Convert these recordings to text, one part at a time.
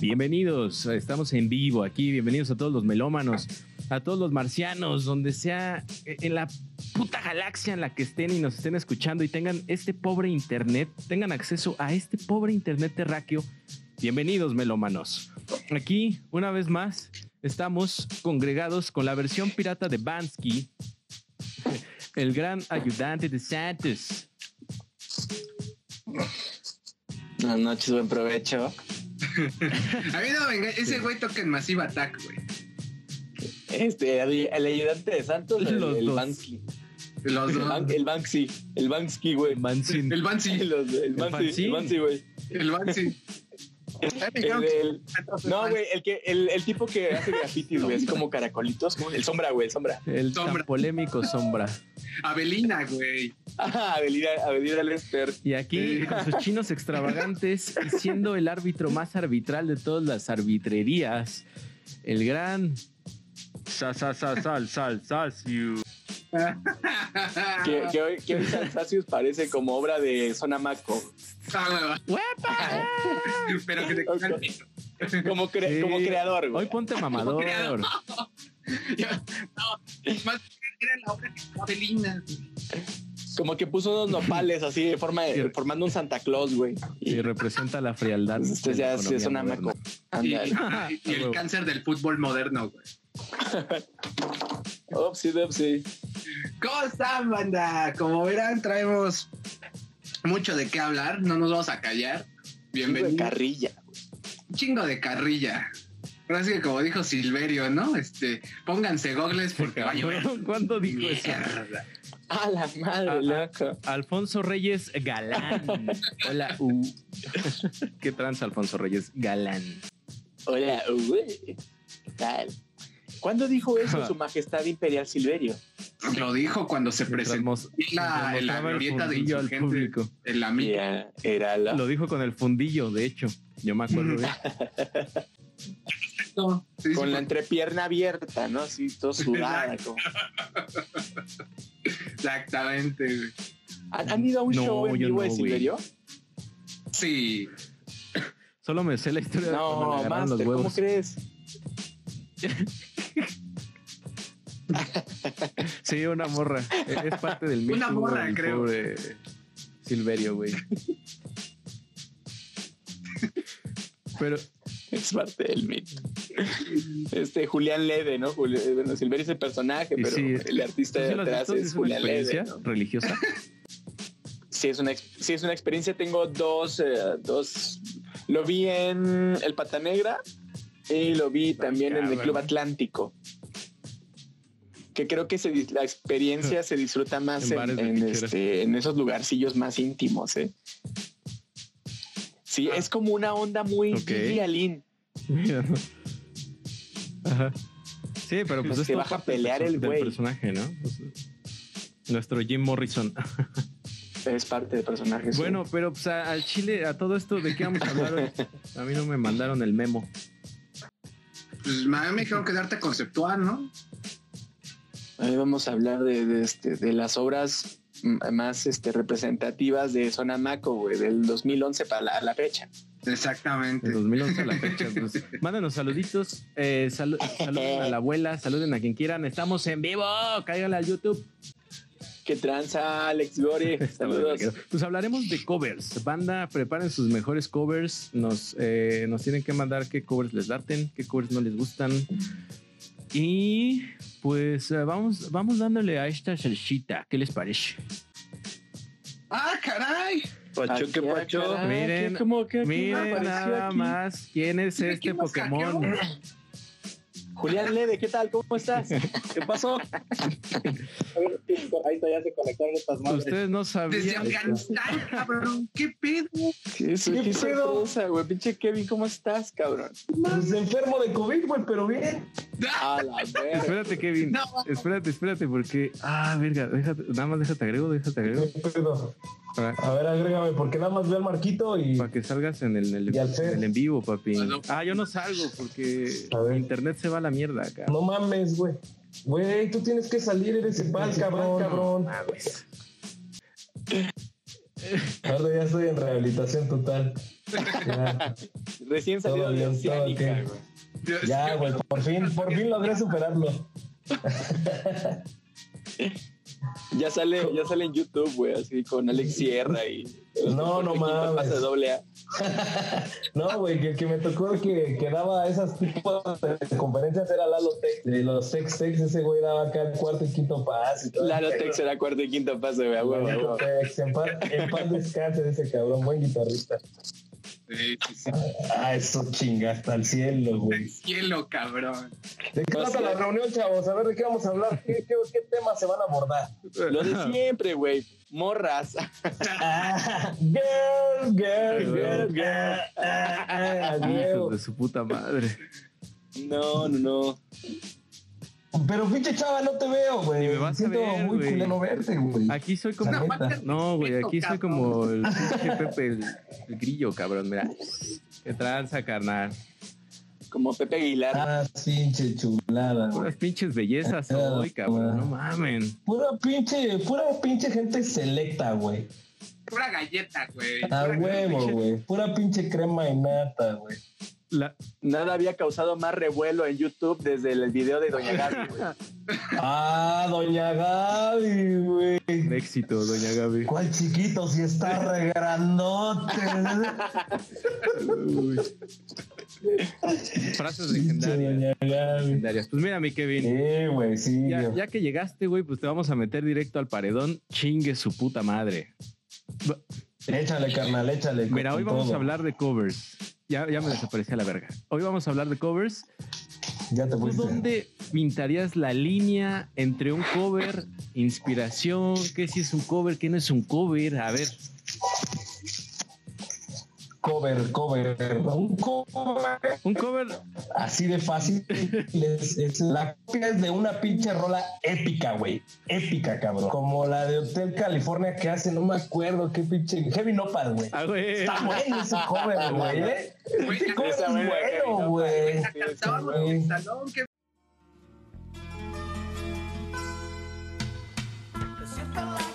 Bienvenidos, estamos en vivo aquí, bienvenidos a todos los melómanos, a todos los marcianos, donde sea en la puta galaxia en la que estén y nos estén escuchando y tengan este pobre internet, tengan acceso a este pobre internet terráqueo. Bienvenidos melómanos. Aquí, una vez más, estamos congregados con la versión pirata de Bansky, el gran ayudante de Santos. Buenas noches, buen provecho. A mí no venga, ese güey toca en Massive Attack, güey. Este, el, el ayudante de Santos, el, Los el dos. Bansky. Los El, dos. Ban- el Banksy, el Banksy, güey. Mansin. El Bansi, Los- el Banksy? Banksy, el Banksy, güey. el Bansi. El, el- no, güey, el que, el, el tipo que hace grafitis, güey, así como caracolitos, como el sombra, güey, el sombra. El tan Sombra. polémico sombra. Avelina, güey. Avenida, Avenida Lester. Y aquí con sus chinos extravagantes y siendo el árbitro más arbitral de todas las arbitrerías, el gran sal sal sal sal sal Salsiu. Que, que hoy, que hoy Salsasius parece como obra de Sonamaco. Ah, ¡Huepa! Pero que te Ok. Como, cre- Sí. como creador, Hoy güey. ponte mamador. creador. No, más era la obra que Avelina. Como que puso unos nopales así de forma de, Sí. formando un Santa Claus, güey. Y representa la frialdad. Este de la ya sí es. Y, Ándale. y- y el cáncer del fútbol moderno, güey. Upsi, upsi. ¿Cómo están, banda? Como verán, traemos mucho de qué hablar. No nos vamos a callar. De Bienvenido. carrilla. Un chingo de carrilla. Ahora sí que como dijo Silverio, ¿no? Este, pónganse gogles porque va a llover. ¿Cuándo dijo eso? A la madre, loco. Alfonso Reyes Galán. Hola, U. ¿Qué trans, Alfonso Reyes Galán? Hola, güey. ¿Qué tal? ¿Cuándo dijo eso su majestad imperial Silverio? Lo dijo cuando se presentó en la, en la glorieta de al público. en la. Ya, era la. Lo dijo con el fundillo, de hecho. Yo me acuerdo bien. No, sí, sí, Con la entrepierna abierta, ¿no? Así, todo sudada. como- Exactamente, güey. ¿Han, han ido a un No, show en vivo de no, güey. Silverio? Sí. Solo me sé la historia de No, los Master, ¿cómo huevos. crees? Sí, una morra. Es parte del mito. Una morra, del creo. pobre Silverio, güey. Pero Es parte del mito. Este, Julián Lede, ¿no? Juli- bueno, Silverio es el personaje, pero sí. el artista ¿tú sí lo has detrás visto? es ¿Es Julián Lede. experiencia ¿no? religiosa? Sí, es una, sí, es una experiencia. Tengo dos, eh, dos. Lo vi en El Pata Negra y lo vi también en el. Club Atlántico. Que creo que se la experiencia se disfruta más En en, bares de en, ficheras. este, en esos lugarcillos más íntimos. ¿eh? Sí, Ah. es como una onda muy Ok. Gigi Alin. Mira, ¿no? Ajá. Sí, pero pues Es es que baja a pelear el güey. personaje, ¿no? O sea, nuestro Jim Morrison. Es parte del personaje. sí. Bueno, pero pues, a- al Chile, a todo esto, ¿de qué vamos a hablar hoy? A mí no me mandaron el memo. Pues me dijeron que de arte conceptual, ¿no? Hoy vamos a hablar de, de, este, de las obras más este, representativas de Sonamaco, güey, del 2011 para la, la fecha. Exactamente. De 2011 a la fecha. Pues, mándanos saluditos. eh, salu- saluden a la abuela, saluden a quien quieran. Estamos en vivo. Cáiganle al YouTube. ¿Qué tranza, Alex Gori? Saludos. Pues hablaremos de covers. Banda, preparen sus mejores covers. Nos, eh, nos tienen que mandar qué covers les laten, qué covers no les gustan. Y pues eh, vamos, vamos dándole a esta salsita. ¿Qué les parece? ¡Ah, caray! Pacho, ¿qué pacho? Miren, ¿Cómo que Miren nada más quién es este Pokémon. Julián Lede, ¿qué tal? ¿Cómo estás? ¿Qué pasó? Ahí está, ya se conectaron estas madres. Ustedes no Desde sabían. Afganistán, cabrón. ¿Qué pedo? Sí, eso, ¿Qué qué pedo? sorpresa, güey. Pinche Kevin, ¿cómo estás, cabrón? Pues enfermo de COVID, güey, pero bien. A la verga. Espérate, Kevin. No. Espérate, espérate, porque. Ah, verga, déjate, nada más déjate agrego, déjate agrego. ¿Qué pedo? Para, A ver, agrégame, porque nada más veo el marquito y. para que salgas en el, en el- al en el en vivo, papi. Bueno. Ah, yo no salgo porque A ver. internet se va a la mierda acá. No mames, güey. Güey, tú tienes que salir, eres cepal, cabrón, cabrón. Ahora ya estoy en rehabilitación total. Ya, Recién salido de ya, güey, por fin, por fin logré superarlo. Ya sale, ya sale en YouTube, güey, así con Alex Sierra y. No, no mames. pase doble A. No, güey, que, que me tocó que, que daba esas tipos de conferencias era Lalo Tech, de los Tex Tex, ese güey daba acá el cuarto y quinto pase. Lalo Tex era cuarto y quinto pase, güey, huevo. Tex, en paz, en paz descanse de ese cabrón, buen guitarrista. Sí, sí, sí. Ah, eso chinga hasta el cielo, güey. Cielo, cabrón. ¿De qué trata la reunión, chavos? A ver, ¿de qué vamos a hablar? ¿Qué, qué, qué temas se van a abordar? Lo de siempre, güey. Morras. Ah, girl, girl, girl, girl. Ah, ah, Hijos huevo. de su puta madre. No, no, no. Pero pinche chava, no te veo, güey. Me vas a Siento ver, muy güey. culero verte, güey. Aquí soy como. No, güey, aquí soy como el pinche Pepe, el, el grillo, cabrón. Mira, qué tranza, carnal. Como Pepe Aguilar. Ah, pinche chulada. Puras pinches bellezas hoy, cabrón. No mamen. Pura pinche, pura pinche gente selecta, güey. Pura galleta, güey. A huevo, güey. Pura pinche crema y nata, güey. La, Nada había causado más revuelo en YouTube desde el video de Doña Gaby, güey. Ah, doña Gaby, güey. un éxito, doña Gaby. ¿Cuál chiquito si está re grandote? Uy. Frases legendarias. legendarias. Pues mira, mi Kevin. Sí, güey, sí. Ya, ya que llegaste, güey, pues te vamos a meter directo al paredón. Chingue su puta madre. Échale, carnal, échale. Mira, hoy vamos todo. a hablar de covers. Ya, ya me desaparecí a la verga. Hoy vamos a hablar de covers. Ya te ¿Tú fuiste. dónde pintarías la línea entre un cover, inspiración? ¿Qué si es un cover? ¿Qué no es un cover? A ver, Cover, cover. Un cover un cover. así de fácil. es- es- la copia es de una pinche rola épica, güey. Épica, cabrón. Como la de Hotel California que hace, no me acuerdo qué pinche. Heavy Nopal, güey. Ah, güey. Está bueno ese cover, güey. ¿eh? Ese cover es bueno, güey. En el salón, Te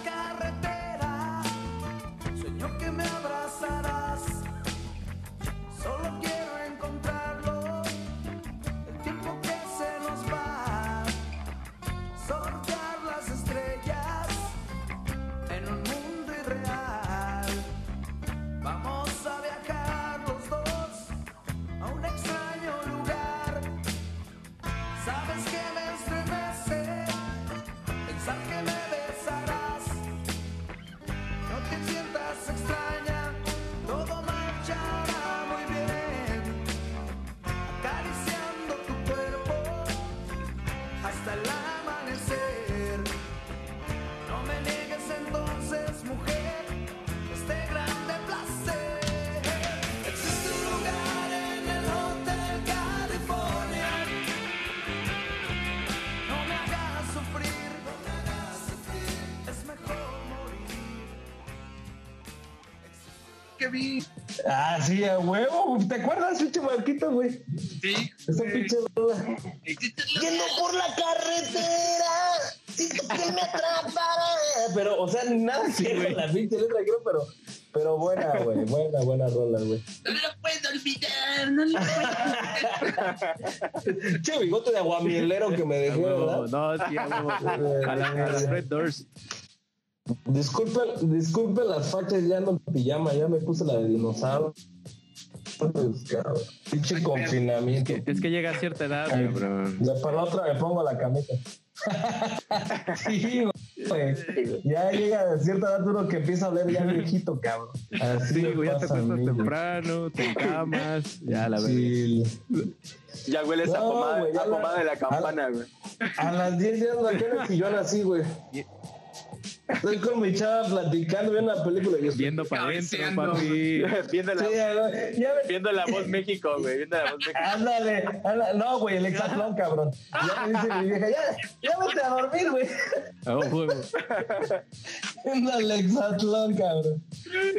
Ah, sí, a huevo. ¿Te acuerdas, pinche Marquito, güey? Sí. Esa pinche rola. Existe Yendo por la carretera, siento que me atrapará. Pero, o sea, ni nada que ver con la pinche letra, creo, pero, pero buena, güey. Buena, buena rola, güey. No lo puedo olvidar, no lo puedo Che, bigote de aguamielero que me ¿verdad? No, sí, a huevo. A la, a la Red Doors. Disculpen, disculpen las fachas, ya ando en pijama, ya me puse la de dinosaurio. Pues, Pinche confinamiento. Que- Es que llega a cierta edad, Ay. Ya para la otra me pongo la camisa. sí, güey. Ya llega a cierta edad uno que empieza a ver ya viejito, cabrón. Así Sí, güey, ya te a acuestas temprano, te encamas, ya la. Sí. Ya hueles a No, pomada, güey, ya a la- pomada de la campana, güey. A las 10 ya aquí en el sillón así, güey. Estoy con mi chava platicando, viendo la película y yo estoy- Viendo para adentro, papi. viendo, la, Sí, ya, güey, ya me- viendo la voz México, güey. Viendo la voz México. Ándale, ándale. No, güey, el hexatlón, cabrón. Ya me dice mi vieja, ya, ya vete a dormir, güey. A huevo. Ándale, hexatlón, cabrón.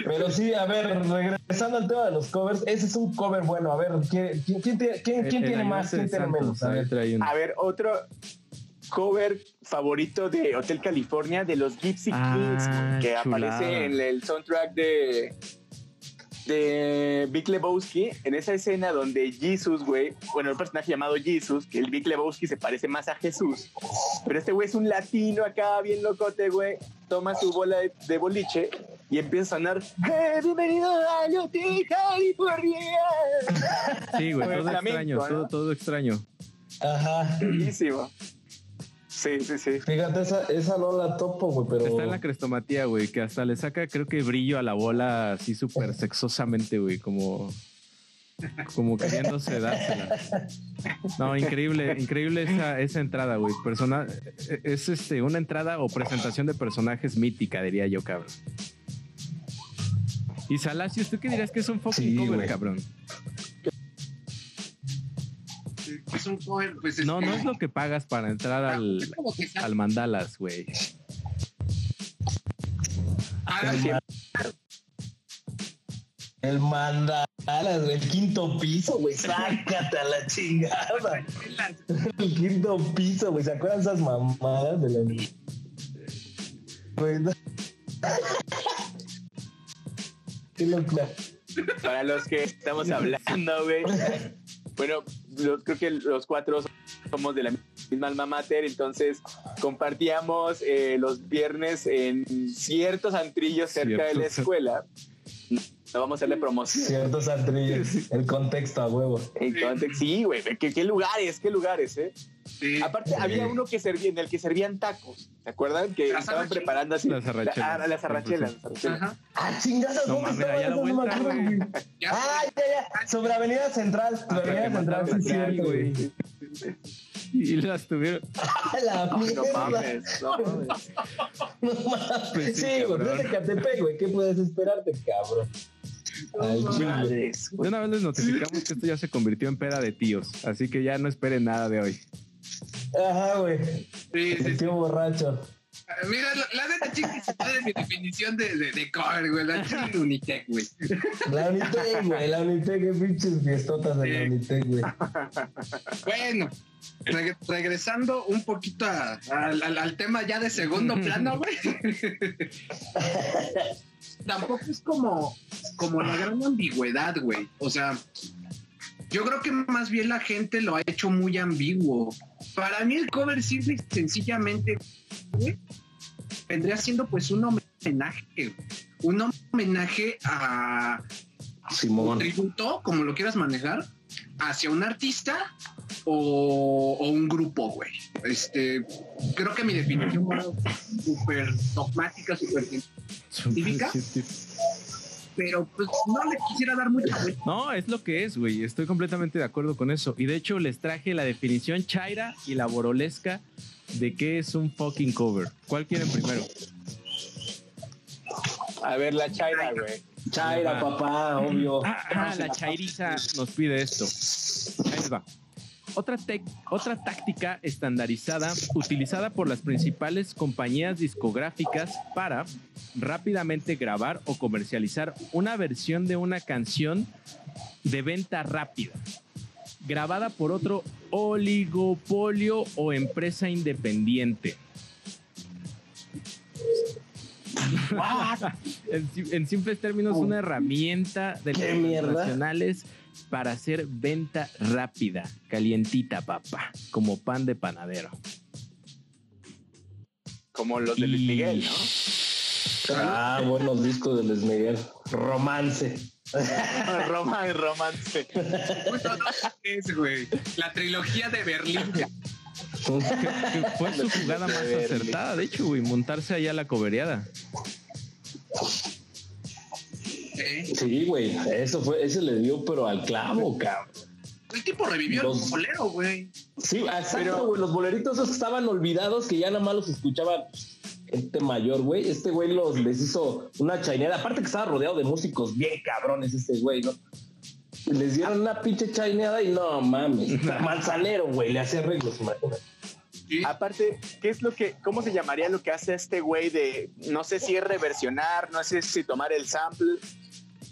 Pero sí, a ver, regresando al tema de los covers, ese es un cover bueno. A ver, ¿quién, quién, quién tiene, quién- quién El- el tiene más? ¿Quién tiene Santos, menos? A ver. A ver, otro cover favorito de Hotel California de los Gypsy Ah, Kings, que chulada. aparece en el soundtrack de de Big Lebowski, en esa escena donde Jesus, güey, bueno, el personaje llamado Jesus, que el Big Lebowski se parece más a Jesús, pero este güey es un latino acá, bien locote, güey, toma su bola de, de boliche y empieza a sonar, "Eh, bienvenido a Hotel California. Sí, güey, todo extraño, ¿no? todo, todo extraño. Ajá. Buenísimo. Sí, sí, sí. Fíjate, esa, esa no la topo, güey, pero. Está en la crestomatía, güey, que hasta le saca, creo que brillo a la bola así súper sexosamente, güey, como, como queriéndose dársela. No, increíble, increíble esa, esa entrada, güey. Persona, es este, una entrada o presentación de personajes mítica, diría yo, cabrón. Y Salacios, ¿tú qué dirías que es un fucking Sí, cover, güey. cabrón? Es un cover, pues No, este, no es lo que pagas para entrar al, que sale- al mandalas, güey. Ah. El mandalas, el quinto piso, güey. Sácate a la chingada. El quinto piso, güey. ¿Se acuerdan esas mamadas de la. Güey, no. Qué locura. Para los que estamos hablando, güey. Bueno, creo que los cuatro somos de la misma alma mater, entonces compartíamos eh, los viernes en ciertos antrillos cerca de la escuela. No vamos a hacerle promoción. Ciertos antrillos. El contexto a huevo. Entonces, sí, güey, ¿qué, qué lugares, qué lugares, ¿eh? sí. Aparte, había uno que servía, en el que servían tacos. ¿Se acuerdan? Que Las estaban arrachelas. preparando así. Las arrachelas. La- ah, las arrachelas. las arrachelas. Ajá. Ah, chingadas, No ¿dónde mames, a la esas? No vuelta, güey. Ya Ah, ya, ya. Sobre Avenida Central. Sobre que Avenida Central, sí, a Cali, cierto, güey. güey. Y las tuvieron. A la No mames, no mames. No mames. Pues sí, Sí, güey, desde Catepec, güey. ¿Qué puedes esperarte, cabrón? Madres, De una vez les notificamos que esto ya se convirtió en peda de tíos, así que ya no esperen nada de hoy. Ajá, güey. Sí, sí, El sí. tío borracho. Mira, la, la neta chica es mi definición de, de, de cover, güey. La chile Unitec, güey. La Unitec, güey. La Unitec, qué pinches fiestotas de la Sí. Unitec, güey. Bueno, reg- regresando un poquito a- al- al- al tema ya de segundo plano, güey. Tampoco es como, como la gran ambigüedad, güey. O sea, yo creo que más bien la gente lo ha hecho muy ambiguo. Para mí el cover simple y sencillamente vendría siendo pues un homenaje, un homenaje a, un Simón. tributo, como lo quieras manejar, hacia un artista o, o un grupo, güey. Este, creo que mi definición fue súper dogmática, súper Pero pues no le quisiera dar mucha vuelta. No, es lo que es, güey. Estoy completamente de acuerdo con eso. Y de hecho les traje la definición chaira y la borolesca de qué es un fucking cover. ¿Cuál quieren primero? A ver, la Chaira, güey. Chaira, papá, obvio. Ah, ah, la chairiza nos pide esto. Ahí les va. Otra, otra táctica estandarizada utilizada por las principales compañías discográficas para rápidamente grabar o comercializar una versión de una canción de venta rápida, grabada por otro oligopolio o empresa independiente. en, sim- en simples términos, una herramienta de ¿Qué las nacionales para hacer venta rápida, calientita, papá, como pan de panadero. Como los de Luis Miguel, ¿no? Ah, buenos discos de Luis Miguel. Romance. Roma y romance. Güey. La trilogía de Berlín. Que fue su jugada más acertada, de hecho, güey, montarse allá a la cobereada. Sí, güey. Eso fue, ese le dio, pero al clavo, cabrón. El tipo revivió Los- el bolero, güey. Sí, exacto, güey. Los boleritos esos estaban olvidados, que ya nada más los escuchaba gente mayor, güey. Este güey los les hizo una chaineada. Aparte que estaba rodeado de músicos bien cabrones este güey, ¿no? Les dieron una pinche chaineada y no mames. Manzanero, güey. Le hacía arreglos, imagínate. Sí. Aparte, ¿qué es lo que, cómo se llamaría lo que hace este güey de, no sé si es reversionar, no sé si tomar el sample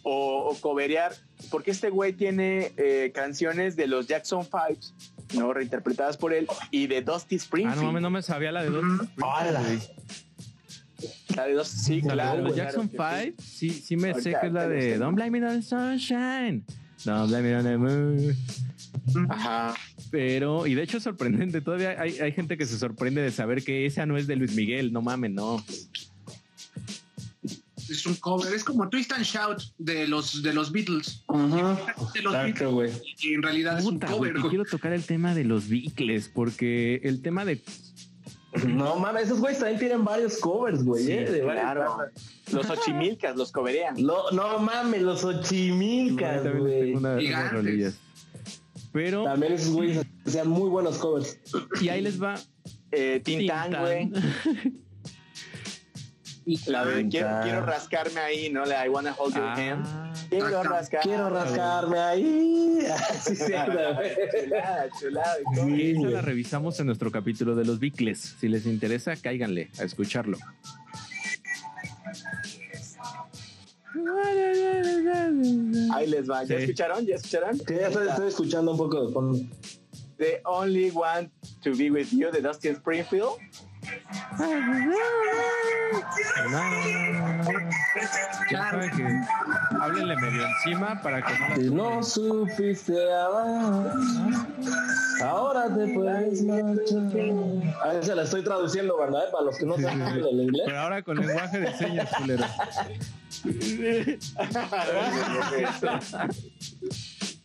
o, o coverear? Porque este güey tiene eh, canciones de los Jackson Fives, ¿no? Reinterpretadas por él y de Dusty Ah, Springfield. no mames, no me sabía la de. Ujú. ¡Hala! La de dos, sí, sea, claro. los claro Jackson que 5, sí, sí me sé que es la de Don't blame it on the sunshine. Don't blame it on the moon. Ajá. Pero, y de hecho es sorprendente, todavía hay, hay gente que se sorprende de saber que esa no es de Luis Miguel, no mames, no. Es un cover, es como Twist and Shout de los, de los Beatles. De los Beatles, Exacto, güey. y en realidad es un cover. quiero tocar el tema de los Beatles, porque el tema de... No mames, esos güeyes también tienen varios covers, güey. Sí, eh, de Claro. Los ochimilcas los coberean. No, no mames, los ochimilcas, güey. Gigantes. Pero, También esos güeyes hacían muy buenos covers. y ahí les va... Eh, Tintán, güey. La de Tintán. quiero, quiero rascarme ahí, ¿no? La I wanna hold your hand. Ah, Quiero rascar. Quiero rascarme ahí. Sí, sí, güey. Chulada, chulada. esa la revisamos en nuestro capítulo de los Beatles. Si les interesa, cáiganle a escucharlo. Ahí les va. ¿Ya Sí. escucharon? ¿Ya escucharon? Que ya estoy, estoy escuchando un poco de fondo. The Only Want to Be With You de Dustin Springfield. Ya saben que háblenle medio encima para que no la Si no supiste amar, ahora te puedes marchar. A se la estoy traduciendo, banda, ¿eh? para los que no saben el inglés. Pero ahora con lenguaje de señas, culero.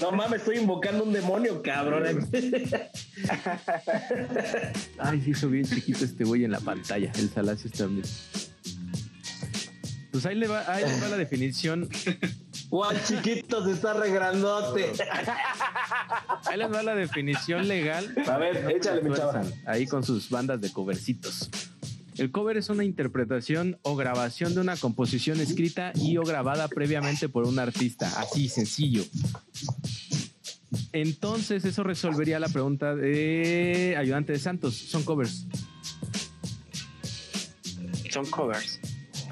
No mames, estoy invocando un demonio, cabrón. Ay, se hizo bien chiquito este güey en la pantalla. El Salacios también. Pues ahí le va, ahí le va la definición. Juan chiquito se está regrandote. Ahí les va la definición legal. A ver, échale, mi chava. Tuerzan, Ahí con sus bandas de covercitos. El cover es una interpretación o grabación de una composición escrita y o grabada previamente por un artista. Así, sencillo. Entonces, eso resolvería la pregunta de ayudante de Santos. Son covers. Son covers.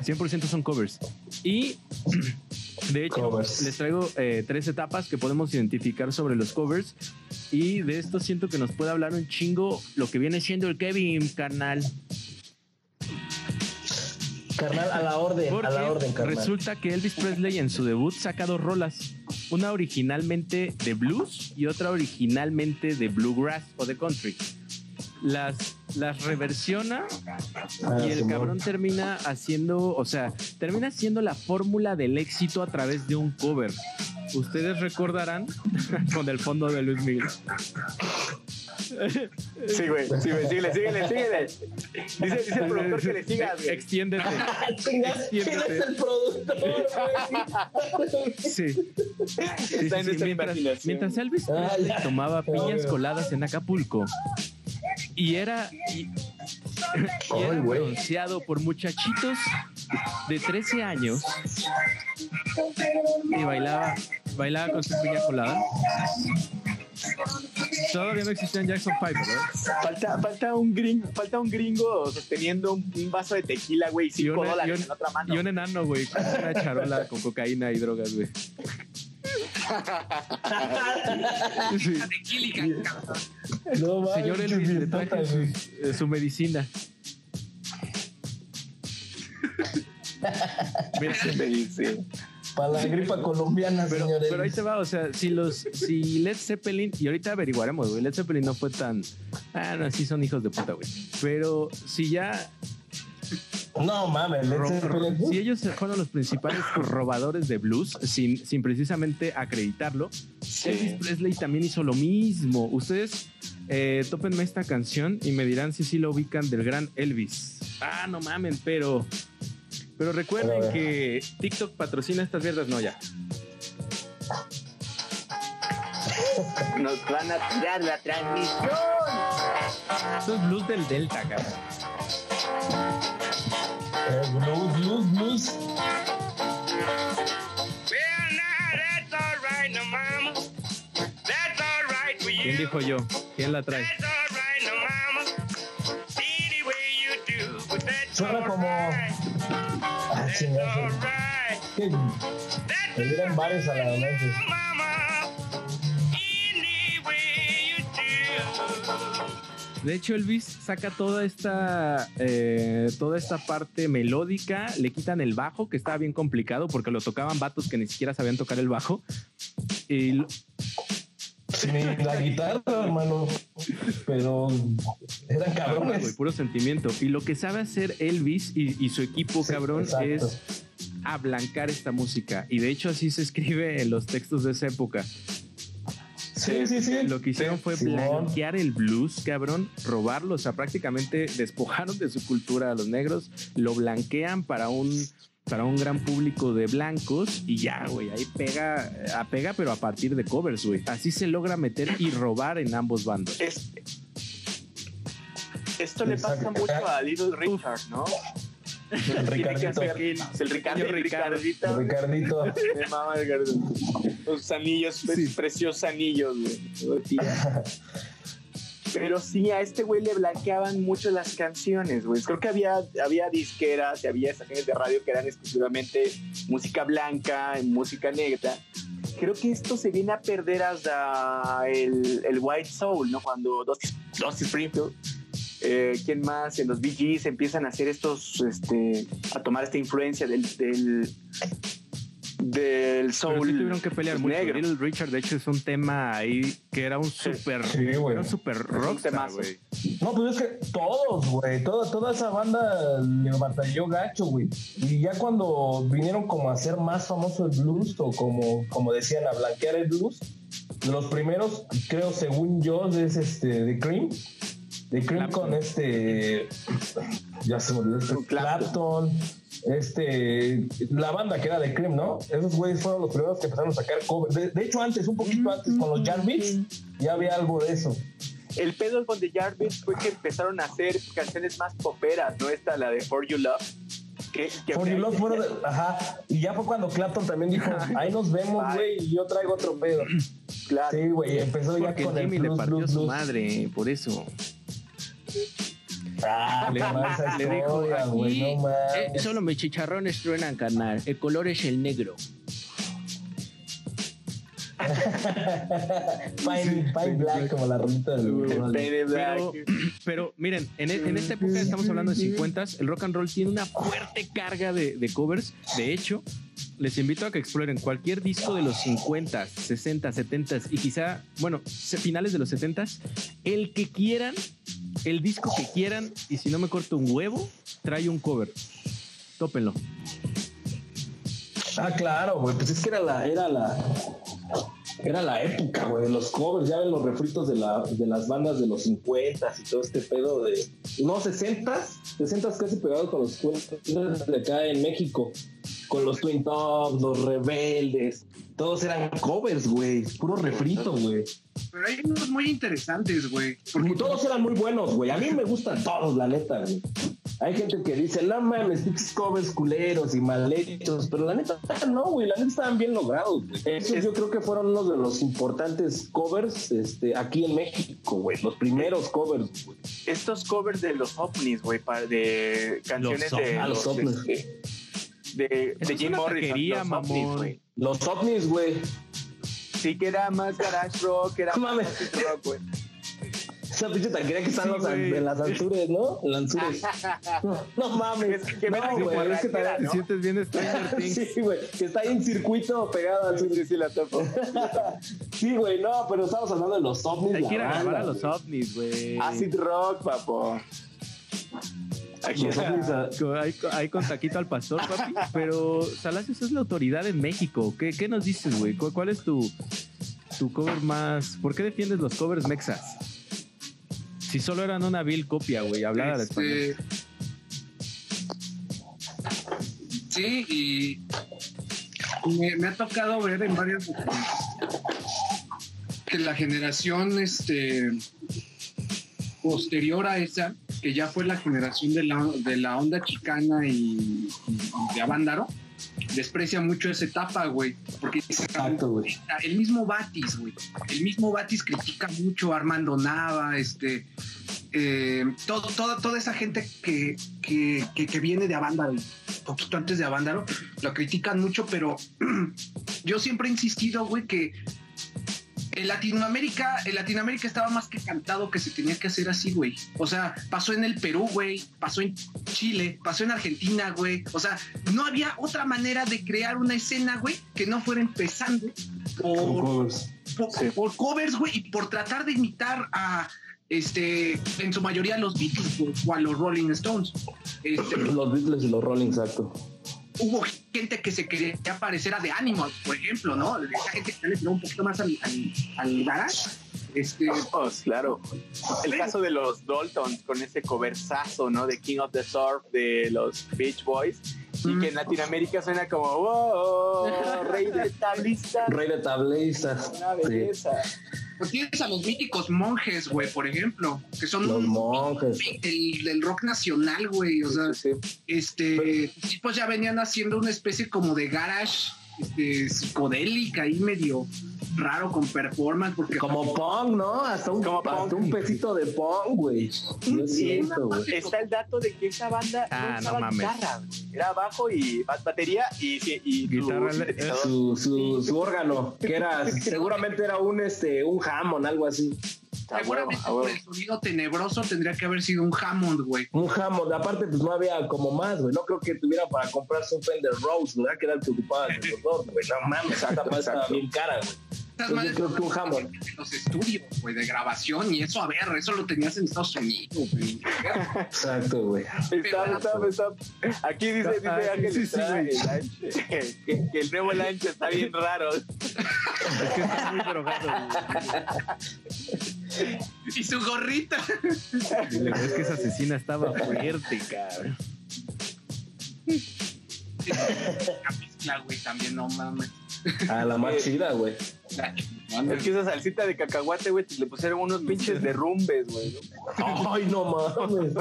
100% son covers. Y de hecho, Covers. les traigo eh, tres etapas que podemos identificar sobre los covers. Y de esto siento que nos puede hablar un chingo lo que viene siendo el Kevin, carnal. Carnal, a la orden, Porque a la orden, carnal. resulta que Elvis Presley en su debut saca dos rolas. Una originalmente de blues y otra originalmente de bluegrass o de country. Las, las reversiona Ah, y el cabrón termina haciendo, o sea, termina haciendo la fórmula del éxito a través de un cover. Ustedes recordarán con el fondo de Luis Miguel. Sí, güey. Sí, güey. Síguele, síguele, síguele. Dice, dice el productor que le sigas, güey. Extiéndete. ¿Quién Extiéndete. es el productor, güey? Sí. Sí, sí, Está en sí, nuestra Mientras, mientras Elvis Ah, Presley tomaba piñas Obvio. coladas en Acapulco y era y, y era bronceado por muchachitos de 13 años y bailaba bailaba con su piña colada. Todavía no existían Jackson 5, ¿verdad? Falta, falta, un gringo, falta un gringo sosteniendo un, un vaso de tequila, güey, Y cinco un, y un- en otra mano. y un enano, güey, con una charola con cocaína y drogas, güey. Sí. No Señor Elvis, le traje su, eh, su medicina. Mira, Sí. Para la gripa colombiana, pero, señor pero ahí te va, o sea, si los, si Led Zeppelin, y ahorita averiguaremos, güey, Led Zeppelin no fue tan, ah, no, sí son hijos de puta, güey. Pero si ya, No mames, Led Zeppelin. si ellos fueron los principales robadores de blues, sin, sin precisamente acreditarlo, Elvis Presley también hizo lo mismo. Ustedes eh, tópenme esta canción y me dirán si sí lo ubican del gran Elvis. Ah, no mamen, pero. Pero recuerden que TikTok patrocina estas mierdas, no ya. Nos van a tirar la transmisión. Esto es blues del Delta, cabrón. Eh, blues, blues, blues. ¿Quién dijo yo? ¿Quién la trae? Suena como-. Ah. De hecho, Elvis saca toda esta, eh, toda esta parte melódica, le quitan el bajo, que estaba bien complicado porque lo tocaban vatos que ni siquiera sabían tocar el bajo. Y Ni la guitarra, hermano. Pero eran güey, cabrones. puro sentimiento. Y lo que sabe hacer Elvis y, y su equipo, Sí, cabrón, exacto. es ablancar esta música. Y de hecho, así se escribe en los textos de esa época. Sí, sí, sí. Lo que hicieron fue blanquear el blues, cabrón, robarlo, o sea, prácticamente despojaron de su cultura a los negros, lo blanquean para un para un gran público de blancos y ya, güey, ahí pega, apega, pero a partir de covers, güey. Así se logra meter y robar en ambos bandos. Es- esto le pasa mucho a Little Richard, ¿no? El Tiene que Ricardito. el Ricardo, el Ricardo. Ricardito. Ricardito. Me mama el Ricardo. Los anillos, pues, preciosos anillos, güey. Pero sí, a este güey le blanqueaban mucho las canciones, güey. Creo que había, había disqueras y había estaciones de radio que eran exclusivamente música blanca, música negra. Creo que esto se viene a perder hasta el, White Soul, ¿no? Cuando Dusty, Dusty Springfield, eh, ¿quién más? En los Gees empiezan a hacer estos, este, a tomar esta influencia del, del, del Pero soul sí tuvieron que pelear mucho. negro. Little Richard, de hecho, es un tema ahí que era un súper, Sí, era un súper rockstar, güey. No, pues es que todos, güey, toda, toda esa banda le batalló gacho, güey. Y ya cuando vinieron como a hacer más famoso el blues, o como, como decían, a blanquear el blues, de los primeros, creo, según yo, es este, The Cream. The Cream Clapton. con este, ya se me olvidó, este, Clapton. Clapton, este, la banda que era The Cream, ¿no? Esos güeyes fueron los primeros que empezaron a sacar covers. De, de hecho, antes, un poquito antes, con los Jarvis, ya había algo de eso. El pedo con The Jarvis fue que empezaron a hacer canciones más poperas, ¿no? Esta, la de For You Love. Que, que For You Love fueron de- ajá, y ya fue cuando Clapton también dijo, ahí nos vemos, güey, y yo traigo otro pedo. Claro. Sí, güey, empezó ya con el Jimmy le blues, partió blues, su blues. madre, por eso. Ah, Le- le esa le dijo, historia, güey, "Aquí, no eh, solo mis chicharrones truenan, carnal. El color es el negro. Black, como la del. Pero, pero miren, en, e- en esta época estamos hablando de 50 el rock and roll tiene una fuerte carga de, de covers. De hecho, les invito a que exploren cualquier disco de los 50, 60, 70 y quizá, bueno, finales de los 70 el que quieran, el disco que quieran, y si no me corto un huevo, trae un cover. Tópenlo. Ah, claro, güey, pues es que era la, era la, era la época, güey, los covers, ya ven los refritos de, la, de las bandas de los 50 y todo este pedo de, no, 60, 60 casi pegados con los 50 de acá en México, con los Twin Tops, los Rebeldes, todos eran covers, güey, puro refrito, güey. Pero hay unos muy interesantes, güey. Porque todos eran muy buenos, güey. A mí me gustan todos, la neta, güey. Hay gente que dice, no mames, pinches covers culeros y mal hechos, pero la neta no, güey, la neta estaban bien logrados, güey. Esos yo creo que fueron uno de los importantes covers este, aquí en México, güey. Los primeros covers, güey. Estos covers de los ovnis, güey, de canciones Los de, Ah, los los, ovnis. este, de, de Jim Morrison. taquería, los ovnis, güey. Los ovnis, güey. Sí que era más garage rock, era No más rock, güey. Esa pinche taquería que están Sí, en las alturas, ¿no? En las alturas. No, no mames. Es que me no, güey, es que también- ¿no? Sientes bien Stranger Things. Sí, güey, que está ahí en circuito pegado al Sí, sí, sí, la topo. Sí, güey, no, pero estamos hablando de los ovnis. Hay que ir a grabar a los ovnis, güey. Acid rock, papo. Aquí Hay, hay con taquito al pastor, papi. Pero Salacios es la autoridad en México. ¿Qué, qué nos dices, güey? ¿Cuál, cuál es tu, tu cover más? ¿Por qué defiendes los covers mexas? Si solo eran una vil copia, güey, hablar al español. Este, Sí, y me, me ha tocado ver en varias ocasiones que la generación este, posterior a esa, que ya fue la generación de la, de la onda chicana y, y de Avándaro, desprecia mucho esa etapa, güey. Porque Exacto, el mismo Batis, güey. El mismo Batis critica mucho a Armando Nava, este. eh, todo, todo- toda esa gente que, que, que- que viene de Avándaro, poquito antes de Avándaro, lo critican mucho, pero yo siempre he insistido, güey, que en Latinoamérica, en Latinoamérica estaba más que cantado que se tenía que hacer así, güey. O sea, pasó en el Perú, güey, pasó en Chile, pasó en Argentina, güey. O sea, no había otra manera de crear una escena, güey, que no fuera empezando por, por, por covers, güey, y por tratar de imitar a este, en su mayoría los Beatles o a los Rolling Stones. Este, Los Beatles y los Rolling, exacto. Hubo gente que se quería parecer a The Animals, por ejemplo, ¿no? Esa gente que le tiró un poquito más al, al, al garage. Este, Oh, claro. El caso de los Daltons con ese coversazo, ¿no? De King of the Surf de los Beach Boys. Y que en Latinoamérica suena como, wow, rey de tablista. Rey de tablistas. Una Sí. Pues tienes a los míticos monjes, güey, por ejemplo, que son Los un- monjes. del, del rock nacional, güey. O sea, Sí, sí. este, tipos ya venían haciendo una especie como de garage este, psicodélica y medio raro con performance, porque Como Pong, ¿no? Hasta un, Como hasta un pesito de Pong, güey. Y siento, güey. está el dato de que esa banda Ah, no usaba no guitarra, era bajo y ba- batería y, y, Guitarra, sintetizador. Su, su, su órgano, que era, seguramente era un, este, un Hammond, algo así. A huevo, seguramente a huevo. por el sonido tenebroso tendría que haber sido un Hammond, güey. Un Hammond, aparte, pues no había como más, güey. No creo que tuviera para comprarse un Fender Rose, ¿verdad? Que era el que ocupaba el güey. No mames, esa madre estaba bien cara, güey. Estas Yo madres creo que un Hammond. en los estudios, güey, de grabación y eso, a ver, eso lo tenías en Estados Unidos, güey. Exacto, güey. Aquí dice, dice Ah, Ángel sí, güey. que, que el nuevo lanche está bien raro. Es que está muy drogado. Y su gorrita. güey. Es que esa asesina estaba fuerte, cabrón. La mezcla, güey, también, no mames. A la más chida, güey. Es que esa salsita de cacahuate, güey, le pusieron unos pinches derrumbes, güey. ¿no? Ay, no mames.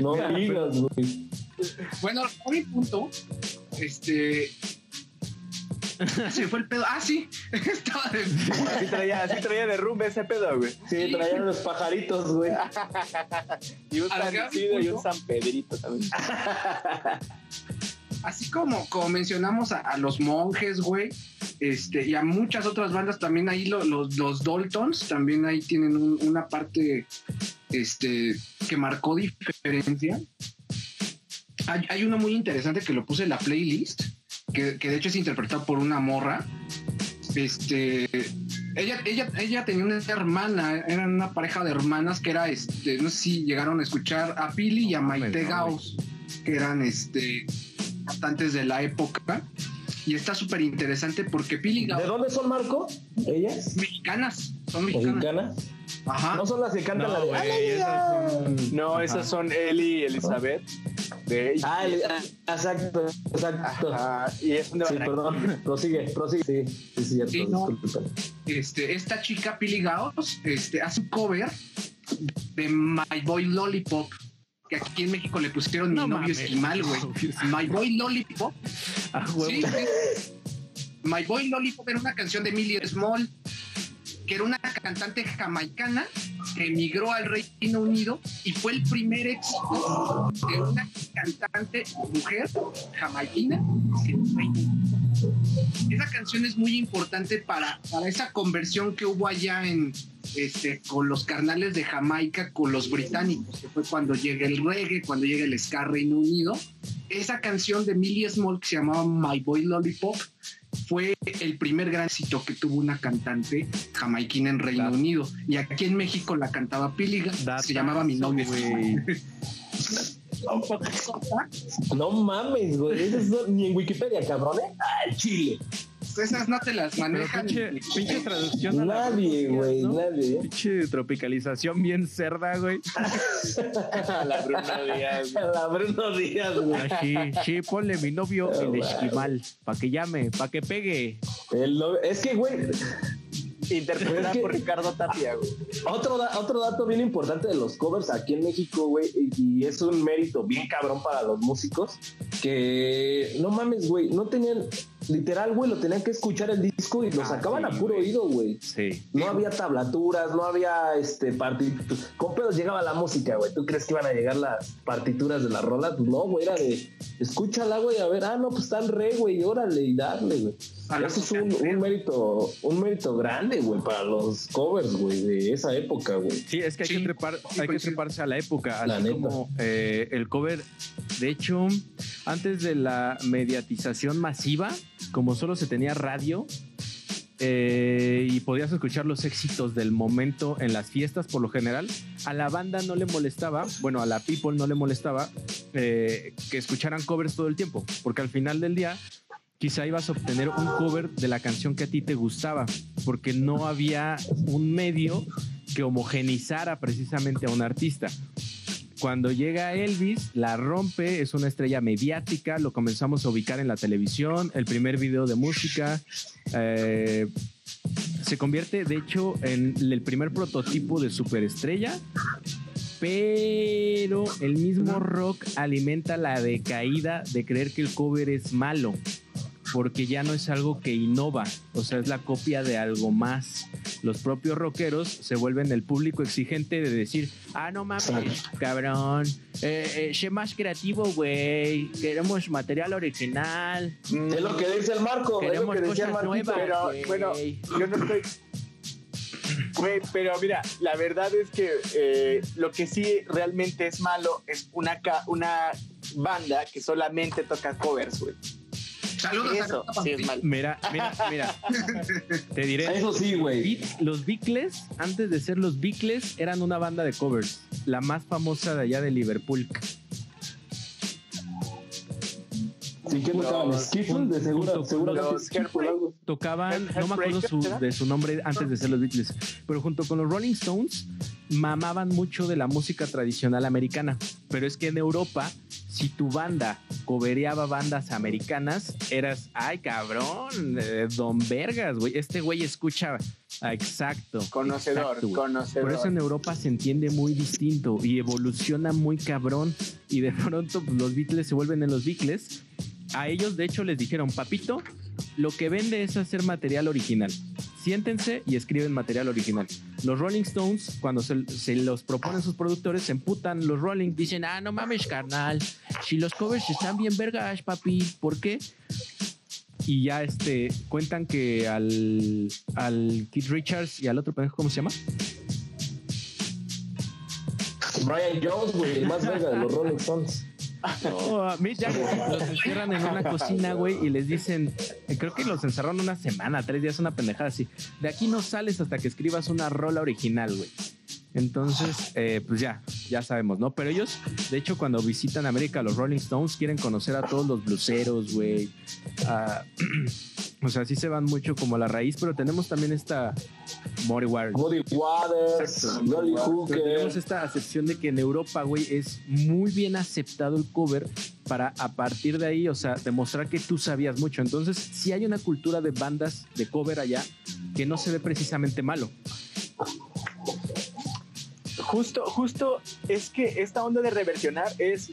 No digas, güey. Bueno, a mi punto, este. Se fue el pedo. Ah, sí. Estaba de. Así traía, así traía derrumbe ese pedo, güey. Sí, traían los pajaritos, güey. Y un San Isidro y un. San Pedrito también. Así como, como mencionamos a, a los monjes, güey. Este, y a muchas otras bandas también ahí lo- los, los Daltons también ahí tienen un- una parte este, que marcó diferencia. Hay, hay uno muy interesante que lo puse en la playlist, que, que de hecho es interpretado por una morra. Este, ella, ella, ella tenía una hermana, eran una pareja de hermanas que era, este, no sé si llegaron a escuchar a Pili y a Maite Gauss, que eran este, cantantes de la época. Y está súper interesante porque Pili ¿De dónde son, Marco? ¿Ellas? mexicanas, son mexicanas. ¿Mexicanas? Ajá. No son las que cantan la No, de. güey, ¡Ay, esas son- No, Ajá. esas son Eli y Elizabeth. De Ah, el- ah, exacto, exacto. Ajá, y es donde Sí, van a- perdón. Prosigue, prosigue. Sí, sí, sí, cierto. Sí, no. este, esta chica Pili Gauss este, hace un cover de My Boy Lollipop, que aquí en México le pusieron Mi No novio mames. esquimal, güey. My Boy Lollipop. Ah, huevo. Sí, sí. My Boy Lollipop era una canción de Millie Small, que era una cantante jamaicana que emigró al Reino Unido y fue el primer éxito de una cantante mujer jamaiquina en el Reino Unido. Esa canción es muy importante para, para esa conversión que hubo allá en este con los carnales de Jamaica con los británicos, que fue cuando llega el reggae, cuando llega el ska Reino Unido. Esa canción de Millie Small que se llamaba My Boy Lollipop fue el primer gran éxito que tuvo una cantante jamaiquina en Reino. Unido. Y aquí en México la cantaba Pili, se llamaba Mi novio. No mames, güey. Esas no- ni en Wikipedia, cabrón, ¿eh? ¡Al chile! Esas no te las manejan. pinche, pinche traducción. Nadie, güey, ¿no? nadie. ¿eh? Pinche tropicalización bien cerda, güey. la Bruna Díaz. güey. La Bruno Díaz, güey. Así, sí, ponle mi novio Ah, el esquimal, para que llame, para que pegue. El no- Es que, güey, Interpretada Es que- por Ricardo Tapia, güey. otro, da- otro dato bien importante de los covers aquí en México, güey, y, y es un mérito bien cabrón para los músicos, que no mames, güey, no tenían, literal, güey, lo tenían que escuchar el disco y lo Ah, sacaban sí, a puro oído, güey. Sí. No había tablaturas, no había este partituras. Con pedos llegaba la música, güey. ¿Tú crees que iban a llegar las partituras de la rola? Pues no, güey, era de escúchala, güey, a ver, ah, no, pues están re, güey, órale y darle, güey. A la Eso es un, un mérito, un mérito grande, güey, para los covers, güey, de esa época, güey. Sí, es que hay Sí, que, trepar, sí, hay que pues treparse a la época, La así neta. como eh, el cover. De hecho, antes de la mediatización masiva, como solo se tenía radio eh, y podías escuchar los éxitos del momento en las fiestas, por lo general, a la banda no le molestaba, bueno, a la people no le molestaba eh, que escucharan covers todo el tiempo, porque al final del día quizá ibas a obtener un cover de la canción que a ti te gustaba, porque no había un medio que homogenizara precisamente a un artista. Cuando llega Elvis, la rompe, es una estrella mediática, lo comenzamos a ubicar en la televisión, el primer video de música, eh, se convierte de hecho en el primer prototipo de superestrella, pero el mismo rock alimenta la decaída de creer que el cover es malo, porque ya no es algo que innova, o sea, es la copia de algo más. Los propios rockeros se vuelven el público exigente de decir, ah, no mames, cabrón, eh, eh, sé más creativo, güey, queremos material original, Es lo que dice el Marco, es lo queremos que decía cosas nuevas, Pero, güey. bueno, yo no estoy. Güey, pero mira, la verdad es que eh, lo que sí realmente es malo es una, ca- una banda que solamente toca covers, güey. Saludos Eso a sí es malo. Mira, mira, mira. Te diré. Eso sí, güey. Los Beatles, antes de ser los Beatles, eran una banda de covers. La más famosa de allá de Liverpool. Sí, que tocaban Los- Skiffle, de seguro, los. Tocaban, Head- no me acuerdo de su nombre antes de ser los Beatles, pero junto con los Rolling Stones mamaban mucho de la música tradicional americana. Pero es que en Europa, si tu banda cobereaba bandas americanas, eras, ay cabrón, eh, don Vergas, güey. Este güey escucha exacto. Conocedor, exacto, conocedor. Por eso en Europa se entiende muy distinto y evoluciona muy cabrón. Y de pronto pues, los Beatles se vuelven en los Beatles. A ellos, de hecho, les dijeron, papito, lo que vende es hacer material original. Siéntense y escriben material original. Los Rolling Stones, cuando se, los proponen sus productores, se emputan los Rolling. Dicen, ah, no mames, carnal. Si los covers están bien vergas, papi. ¿Por qué? Y ya este, cuentan que al, al Keith Richards y al otro pendejo, ¿cómo se llama? Brian Jones, güey, más verga de los Rolling Stones. No, a Mick Jagger los encierran en una cocina, güey, y les dicen, eh, creo que los encerraron una semana, tres días, una pendejada así. De aquí no sales hasta que escribas una rola original, güey. Entonces, eh, pues ya, ya sabemos, ¿no? Pero ellos, de hecho, cuando visitan América, los Rolling Stones quieren conocer a todos los bluseros, güey. Ah, o sea, sí se van mucho como a la raíz, pero tenemos también esta Muddy Waters. Waters, Pero Hooker. tenemos esta acepción de que en Europa, güey, es muy bien aceptado el cover para a partir de ahí, o sea, demostrar que tú sabías mucho. Entonces, sí hay una cultura de bandas de cover allá que no se ve precisamente malo. Justo, justo es que esta onda de reversionar es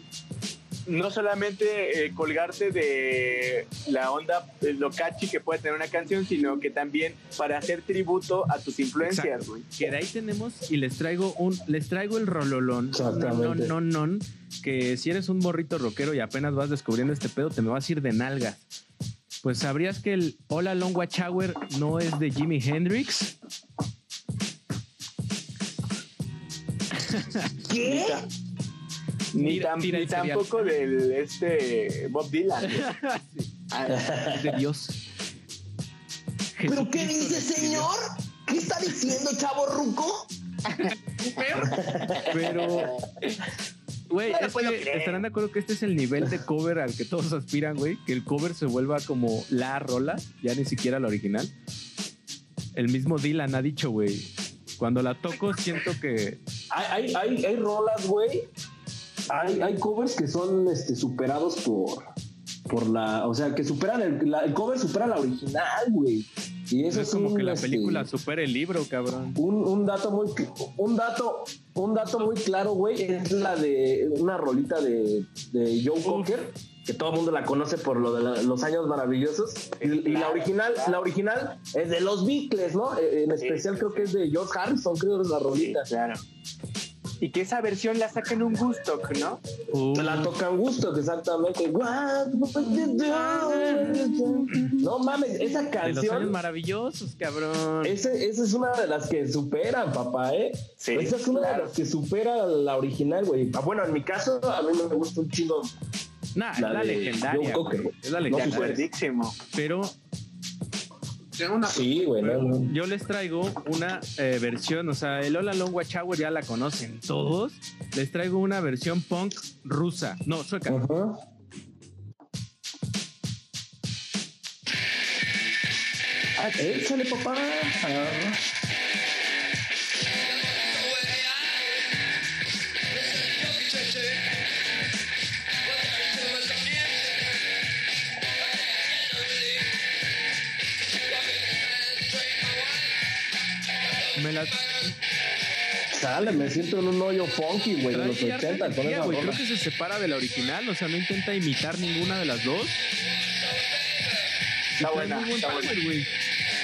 no solamente eh, colgarte de la onda, eh, lo catchy que puede tener una canción, sino que también para hacer tributo a tus influencias, güey. Que de ahí tenemos y les traigo un, les traigo el rololón, Exactamente. no, no, no, que si eres un morrito rockero y apenas vas descubriendo este pedo, te me vas a ir de nalgas. Pues sabrías que el Hola Long Watch Hour no es de Jimi Hendrix. Ni, ta- ni, tam- tampoco del este Bob Dylan. Sí, Ah, de Dios. ¿Pero qué dice, señor? ¿Qué está diciendo, chavo ruco? Pero, güey, No estarán de acuerdo que este es el nivel de cover al que todos aspiran, güey. Que el cover se vuelva como la rola, ya ni siquiera la original. El mismo Dylan ha dicho, güey. Cuando la toco, siento que. Hay, hay, hay, hay rolas, güey. Hay, hay covers que son este, superados por, por la. O sea, que superan el, la- el cover supera la original, güey. Y eso es es, como un, que la este, película supera el libro, cabrón. Un, un dato muy un dato un dato muy claro, güey, es la de una rolita de, de Joe Cocker que todo el mundo la conoce por lo de la- los años maravillosos. Y, y la original, claro. la original es de los Beatles, ¿no? Eh, En especial creo que es de George Harrison, creo es la Sí, rolita. claro. Y que esa versión la sacan un gusto, ¿no? Uh, La tocan gusto, exactamente. What? No mames, esa de los años canción. maravillosos, cabrón. Ese, esa es una de las que superan, papá, ¿eh? Sí, esa es una claro. de las que supera la original, güey. Ah, Bueno, en mi caso, a mí me gusta un chingo. Nah, la es la legendaria. Güey. Es la legendaria. cuerdísimo. Pero una Sí, güey, no, no. yo les traigo una eh, versión, o sea, el Hola Long Watch Hour ya la conocen todos. Les traigo una versión punk rusa. No, sueca. Ajá. Ah, échale, papá. Ah. Me la Sale, me siento en un hoyo funky, güey, de los trae harta 80 con esa. Creo que se separa de la original, o sea, no intenta imitar ninguna de las dos. Está buena, muy buen está power, buena. güey.